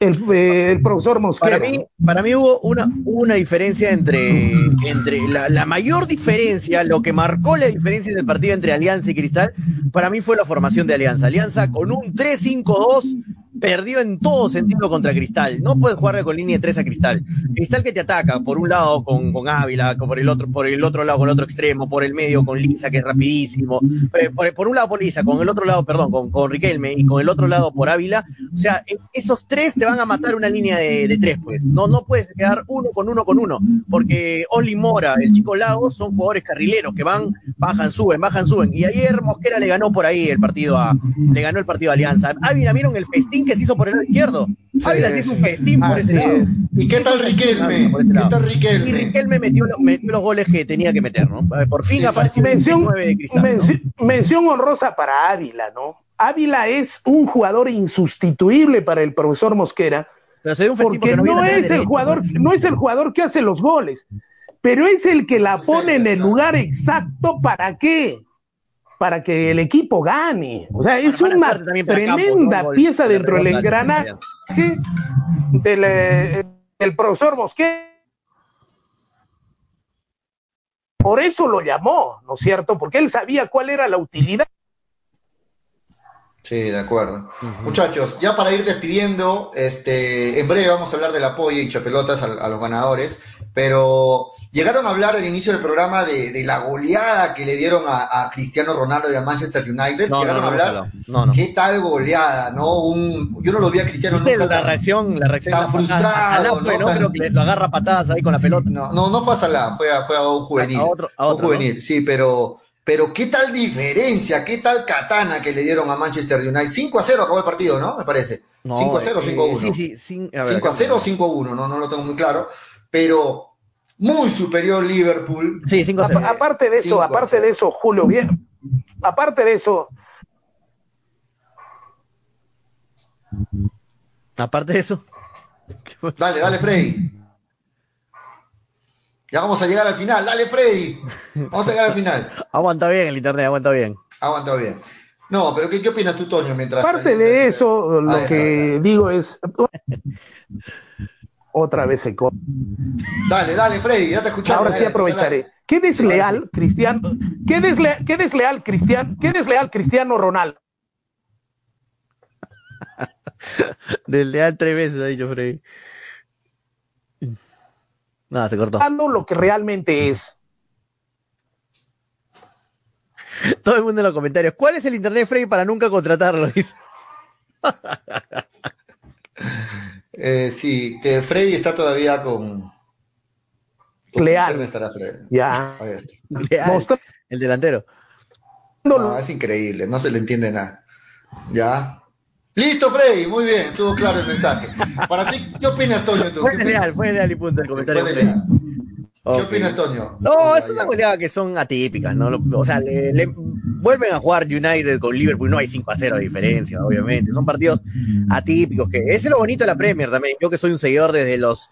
el, profesor Mosquera. Para mí, para mí hubo una, una diferencia entre, entre la, la, mayor diferencia, lo que marcó la diferencia del partido entre Alianza y Cristal, para mí fue la formación de Alianza. Alianza con un 3-5-2 perdió en todo sentido contra Cristal. No puedes jugar con línea de tres a Cristal. Cristal que te ataca, por un lado con, con Ávila, por el otro, por el otro lado con el otro extremo, por el medio con Lisa, que es rapidísimo. Eh, por, un lado por Lisa, con el otro lado, perdón, con, con Riquelme y con el otro lado por Ávila. O sea, e, esos tres te van a matar una línea de, tres, pues. No, no puedes quedar uno con uno con uno, porque Oli Mora, el chico Lago, son jugadores carrileros que van, bajan, suben, bajan, suben. Y ayer Mosquera le ganó por ahí el partido a, le ganó el partido a Alianza. Ávila, ¿vieron el festín que se hizo por el lado izquierdo. Ávila se hizo un festín por ese lado. ¿Y qué tal Riquelme? ¿Qué tal Riquelme? Y Riquelme metió, metió, los goles que tenía que meter, ¿no? Por fin apareció mención, de cristal, mención honrosa para Ávila, ¿no? Ávila es un jugador insustituible para el profesor Mosquera. porque, no, es el jugador, no es el jugador que hace los goles, pero es el que la pone en el lugar exacto para qué para que el equipo gane. O sea, es una tremenda pieza dentro del engranaje del, eh, del profesor Mosquera. Por eso lo llamó, ¿no es cierto? Porque él sabía cuál era la utilidad. Sí, de acuerdo. Muchachos, ya para ir despidiendo, este, en breve vamos a hablar del apoyo y chapelotas a los ganadores. Pero llegaron a hablar al inicio del programa de, la goleada que le dieron a, Cristiano Ronaldo y a Manchester United. llegaron a hablar. ¿Qué tal goleada? ¿no? Un, yo no lo vi a Cristiano nunca. La reacción, la reacción tan frustrado. ¿no? Creo que lo agarra patadas ahí con la pelota. No, no, no fue a Salah, fue a, fue a un juvenil. A otro, un juvenil, sí, pero. Pero qué tal diferencia, qué tal katana que le dieron a Manchester United. 5 a 0 acabó el partido, ¿no? Me parece. 5 a 0 o 5 a 1. Sí, sí, sí. 5 a 0 o 5 a 1, no, no lo tengo muy claro. Pero muy superior Liverpool. Sí, 5 a 0. Aparte de eso, aparte de eso, Julio, bien. Aparte de eso. Aparte de eso. Dale, dale, Freddy. Ya vamos a llegar al final. Dale, Freddy. Vamos a llegar al final. [laughs] aguanta bien el internet, aguanta bien. Aguanta bien. No, pero ¿qué, qué opinas tú, Toño? Mientras Aparte de eso, lo que digo es. [laughs] Otra vez se Dale, dale, Freddy, ya te escuchamos. Ahora sí aprovecharé. ¿Qué desleal, Cristiano? ¿Qué, desleal, qué desleal, Cristiano? ¿Qué desleal, Cristiano Ronaldo? [laughs] desleal tres veces, ha dicho Freddy. Nada, se cortó. Lo que realmente es. [laughs] Todo el mundo en los comentarios. ¿Cuál es el internet, Freddy, para nunca contratarlo? [laughs] Eh, sí, que Freddy está todavía con. Leal. ¿Dónde estará Freddy? Ya. Leal. El delantero. No, es increíble, no se le entiende nada. Ya. Listo, Freddy, muy bien, estuvo claro el mensaje. Para ti, ¿qué opinas, Toño? Tú? Fue fue y punto el comentario. ¿Qué opinas, Toño? No, es una goleada que son atípicas, ¿no? O sea, le, vuelven a jugar United con Liverpool, no hay 5 a 0 de diferencia, obviamente. Son partidos atípicos, que ese es lo bonito de la Premier también. Yo que soy un seguidor desde los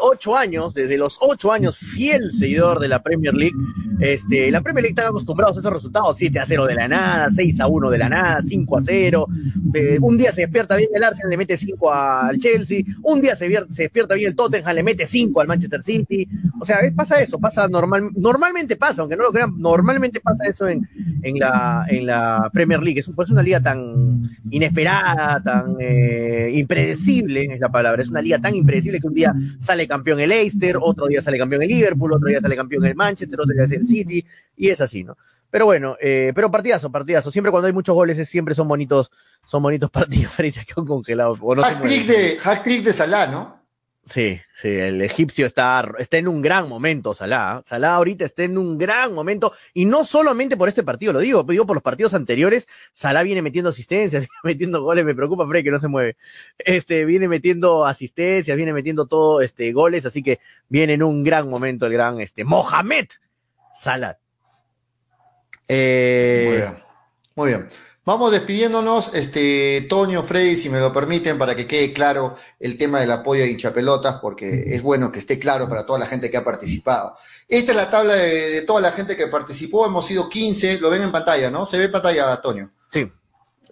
ocho años, desde los ocho años, fiel seguidor de la Premier League. Este, la Premier League está acostumbrados a esos resultados: 7 a 0 de la nada, 6 a 1 de la nada, 5 a 0. Eh, un día se despierta bien el Arsenal, le mete 5 al Chelsea. Un día se, despierta bien el Tottenham, le mete 5 al Manchester City. O sea, pasa eso, pasa normal, normalmente pasa, aunque no lo crean, normalmente pasa eso en, en, la, en la Premier League. Es, es una liga tan inesperada, tan eh, impredecible, es la palabra. Es una liga tan impredecible que un día sale campeón el Leicester, otro día sale campeón el Liverpool, otro día sale campeón el Manchester, otro día es el City, y es así, ¿no? Pero bueno, eh, pero partidazo, partidazo. Siempre cuando hay muchos goles, siempre son bonitos, son bonitos [laughs] partidos. Que han congelado. No hack, trick de, hack trick de Salah, ¿no? Sí, sí, el egipcio está, está en un gran momento, Salah. ¿eh? Salah ahorita está en un gran momento, y no solamente por este partido, lo digo, digo por los partidos anteriores, Salah viene metiendo asistencias, [laughs] viene metiendo goles, me preocupa Frey que no se mueve. Este, viene metiendo asistencias, viene metiendo todo, este, goles, así que viene en un gran momento el gran, este, Mohamed Salah. Eh, muy bien, muy bien. Vamos despidiéndonos, este, Toño, Freddy, si me lo permiten, para que quede claro el tema del apoyo a hinchapelotas, porque es bueno que esté claro para toda la gente que ha participado. Esta es la tabla de, toda la gente que participó, hemos sido 15, lo ven en pantalla, ¿no? ¿Se ve en pantalla, Toño? Sí.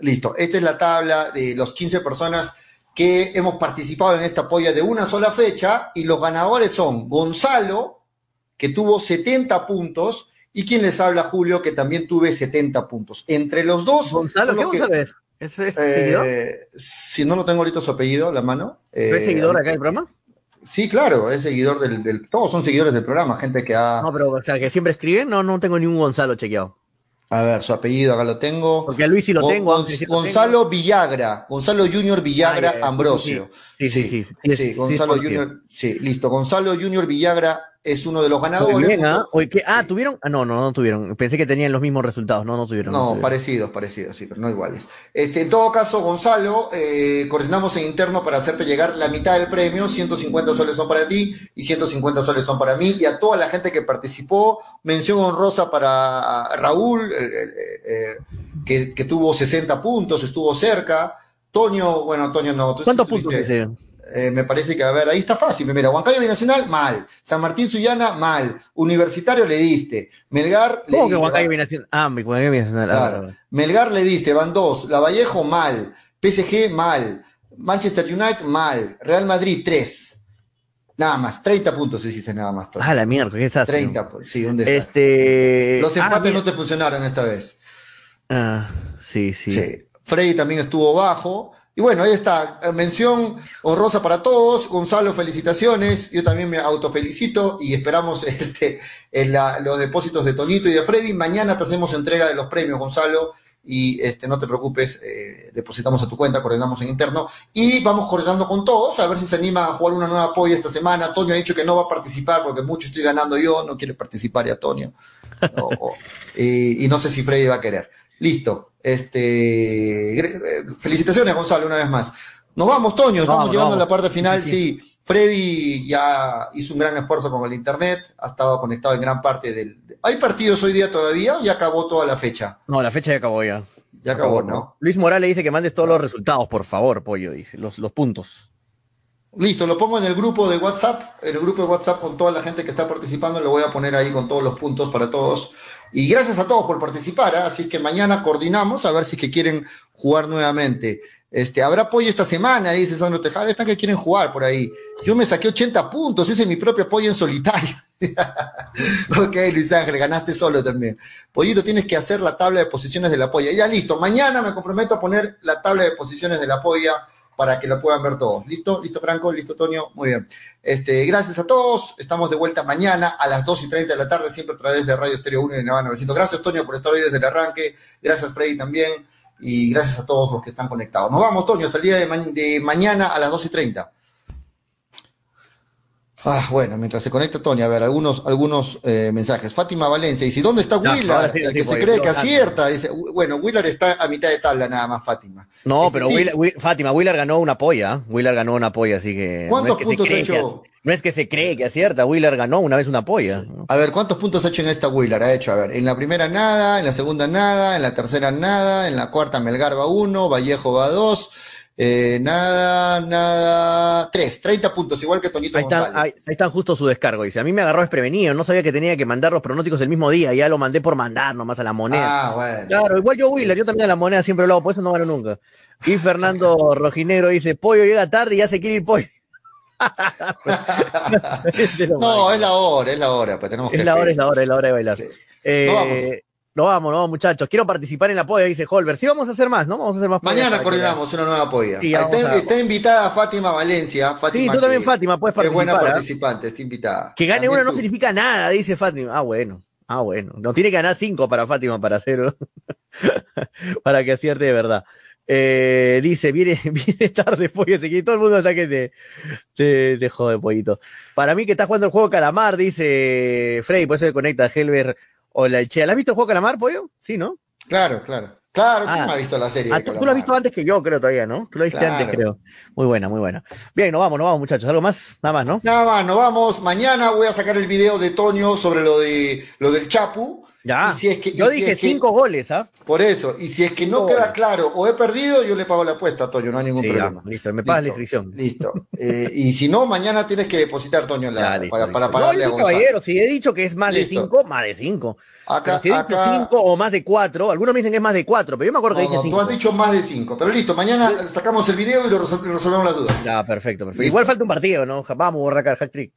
Listo, esta es la tabla de los 15 personas que hemos participado en esta apoya de una sola fecha, y los ganadores son Gonzalo, que tuvo 70 puntos, y quien les habla, Julio, que también tuve 70 puntos. Entre los dos. Gonzalo, ¿qué Gonzalo es? ¿Es, es seguidor? Eh, si no lo tengo ahorita su apellido, la mano. ¿Es eh, seguidor acá del programa? Sí, claro, es seguidor del, Todos son seguidores del programa, gente que ha. No, pero, o sea, que siempre escriben, no, no tengo ningún Gonzalo chequeado. A ver, su apellido acá lo tengo. Porque a Luis sí lo tengo. Gonzalo Villagra, Gonzalo Junior Villagra Ambrosio. Sí, sí, sí. Sí, Gonzalo Junior. Sí, listo. Gonzalo Junior Villagra es uno de los ganadores. ¿ah? ah, ¿tuvieron? Ah, no, no, no tuvieron. Pensé que tenían los mismos resultados. No, no tuvieron. No, parecidos, parecidos, sí, pero no iguales. Este, en todo caso, Gonzalo, eh, coordinamos en interno para hacerte llegar la mitad del premio. 150 soles son para ti y 150 soles son para mí. Y a toda la gente que participó, mención honrosa para Raúl, eh, que, que, tuvo 60 puntos, estuvo cerca. Toño, bueno, Toño no. ¿Cuántos puntos eh, me parece que, a ver, ahí está fácil. Mira, Huancayo Binacional, mal. San Martín Suyana, mal. Universitario le diste. Melgar le ¿Cómo que Huancayo Binacional? Ah, Huancayo Binacional. Ah, Melgar le diste, van dos. La Vallejo, mal. PSG, mal. Manchester United, mal. Real Madrid, tres. Nada más, 30 puntos hiciste nada más. Ah, la mierda, ¿qué es eso? 30, sí, un Este... Los ah, empates no te funcionaron esta vez. Ah, sí, sí. Sí. Freddy también estuvo bajo. Y bueno, ahí está, mención honrosa para todos. Gonzalo, felicitaciones. Yo también me autofelicito y esperamos [laughs] este, en los depósitos de Tonito y de Freddy. Mañana te hacemos entrega de los premios, Gonzalo. Y este, no te preocupes, eh, depositamos a tu cuenta, coordinamos en interno. Y vamos coordinando con todos, a ver si se anima a jugar una nueva apoyo esta semana. Antonio ha dicho que no va a participar porque mucho estoy ganando yo, no quiere participar [laughs] y Antonio. y no sé si Freddy va a querer. Listo. Este, felicitaciones, Gonzalo, una vez más. Nos vamos, Toño, estamos llegando a la parte final, sí. Freddy ya hizo un gran esfuerzo con el internet, ha estado conectado en gran parte del. ¿Hay partidos hoy día todavía o ya acabó toda la fecha? No, la fecha ya acabó ya. Ya acabó, ¿no? Luis Morales dice que mandes todos los resultados, por favor, pollo, dice, los, los puntos. Listo, lo pongo en el grupo de WhatsApp, en el grupo de WhatsApp con toda la gente que está participando, lo voy a poner ahí con todos los puntos para todos. Y gracias a todos por participar, ¿eh? así que mañana coordinamos a ver si que quieren jugar nuevamente. Este, habrá apoyo esta semana, dice Sandro Tejada, están que quieren jugar por ahí. Yo me saqué 80 puntos, es mi propio apoyo en solitario. [laughs] ok, Luis Ángel, ganaste solo también. Pollito, tienes que hacer la tabla de posiciones de la polla. Ya listo, mañana me comprometo a poner la tabla de posiciones de la polla para que lo puedan ver todos. ¿Listo? ¿Listo, Franco? ¿Listo, Tonio? Muy bien. Este, gracias a todos. Estamos de vuelta mañana a las 2 y 30 de la tarde, siempre a través de Radio Estéreo 1 y Nevada 900. Gracias, Tonio, por estar hoy desde el arranque. Gracias, Freddy, también. Y gracias a todos los que están conectados. Nos vamos, Tonio, hasta el día de, mañana a las 2 y 30. Ah, bueno, mientras se conecta Tony, a ver, algunos, algunos eh, mensajes. Fátima Valencia dice, ¿dónde está Willard? el que se cree que acierta. Dice, bueno, Willard está a mitad de tabla nada más, Fátima. No, este, pero Fátima, Willard ganó una polla. ¿eh? Willard ganó una polla, así que. ¿Cuántos puntos ha hecho? no es que se cree que acierta, Willard ganó una vez una polla. A ver, ¿cuántos puntos ha hecho en esta Willard? Ha hecho, a ver, en la primera nada, en la segunda nada, en la tercera nada, en la cuarta Melgar va uno, Vallejo va dos. Eh, nada, nada. Tres, 30 puntos, igual que Tonito ahí está, ahí, está justo su descargo. Dice: A mí me agarró desprevenido, no sabía que tenía que mandar los pronósticos el mismo día, ya lo mandé por mandar nomás a la moneda. Ah, bueno. Claro, igual yo, Willer, yo también a la moneda siempre lo hago, por eso no gano nunca. Y Fernando [laughs] Rojinegro dice: Pollo llega tarde y ya se quiere ir pollo. [laughs] [laughs] no, es la hora, es la hora, pues tenemos es la hora, es la hora, es la hora de bailar. Eh, no vamos, no, muchachos. Quiero participar en la polla, dice Holber. Sí, vamos a hacer más, ¿no? Vamos a hacer más. Mañana coordinamos una nueva polla. está, invitada Fátima Valencia. sí, tú también, Fátima, puedes participar. Es buena ¿eh? participante, está invitada. Que gane una no significa nada, dice Fátima. Ah, bueno. Ah, bueno. No tiene que ganar cinco para Fátima para hacer, [laughs] para que acierte de verdad. Eh, dice, viene, [laughs] viene tarde pollo, que todo el mundo está que te, te, te jode, pollito. Para mí que está jugando el juego Calamar, dice Frey, por eso se conecta a Helber o la Chea. ¿La has visto el juego Calamar, pollo? Sí, ¿no? Claro, claro. Claro, ¿quién ah. ha visto la serie? Ah, tú, lo has visto antes que yo, creo, todavía, ¿no? Tú lo viste antes, creo. Muy buena, muy buena. Bien, nos vamos, nos vamos, muchachos. ¿Algo más? Nada más, ¿no? Nada más, nos vamos. Mañana voy a sacar el video de Toño sobre lo de lo del Chapu. Ya. si es que, yo dije cinco goles, ¿ah? Por eso. Y si es que no queda claro o he perdido, yo le pago la apuesta, Toño, no hay ningún problema. listo, me pagas la inscripción. Listo. Eh, y si no, mañana tienes que depositar, Toño, la, para, para pagarle no, a caballero, si he dicho que es más de cinco, más de cinco. Acá, si he dicho cinco o más de cuatro, algunos me dicen que es más de cuatro, pero yo me acuerdo que dije cinco. Tú has dicho más de cinco, pero listo, mañana sacamos el video y lo resolvemos las dudas. Ya, perfecto, perfecto. Igual falta un partido, ¿no? Vamos, borracar, hack trick.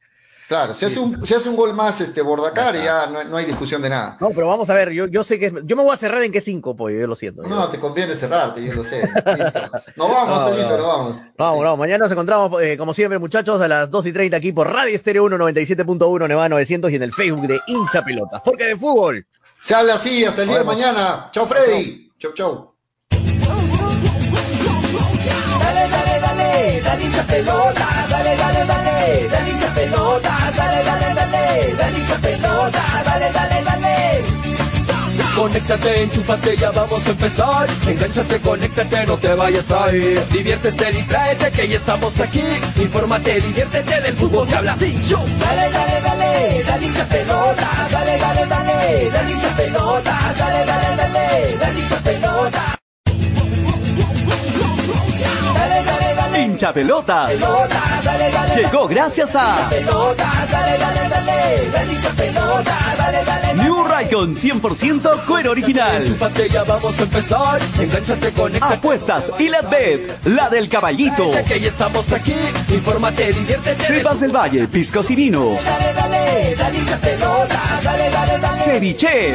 Claro, si hace un, hace un gol más este Bordacar, ya no, no, hay discusión de nada. No, pero vamos a ver, yo, yo sé que yo me voy a cerrar en qué cinco, pues yo lo siento. No, te conviene cerrarte, yo lo sé. [laughs] Listo. Nos vamos, no, nos vamos. Vamos, vamos. Mañana nos encontramos, eh, como siempre, muchachos, a las 2 y 30 aquí por Radio Estéreo 1 97.1 Nevada 900 y en el Facebook de Hincha Pelotas. Porque de fútbol. Se habla así, hasta el día de mañana. Chao, Freddy. Chau, chau. Dale, dale, hincha pelota, dale, dale, dale, dale hincha pelota, dale, dale, dale, dale hincha pelota, dale, dale, dale. Conéctate, enchúfate, ya vamos a empezar. Engánchate, conéctate, no te vayas a ir. Diviértete, distráete, que ya estamos aquí. Infórmate, diviértete, del fútbol se habla así. Yo. Dale, dale, dale, dale hincha pelota, dale, dale, dale, dale hincha pelota, dale, dale, dale, dale hincha pelota. Hincha pelotas. Llegó gracias a New Raycon 100% cuero original. vamos a empezar. Apuestas y la bet, la del caballito. Estamos aquí. Infórmate, diviértete. Del Valle, piscos y vinos. Ceviche.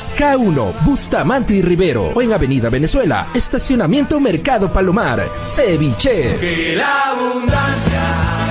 K1, Bustamante y Rivero. O en Avenida Venezuela, Estacionamiento Mercado Palomar. Ceviche. Que la abundancia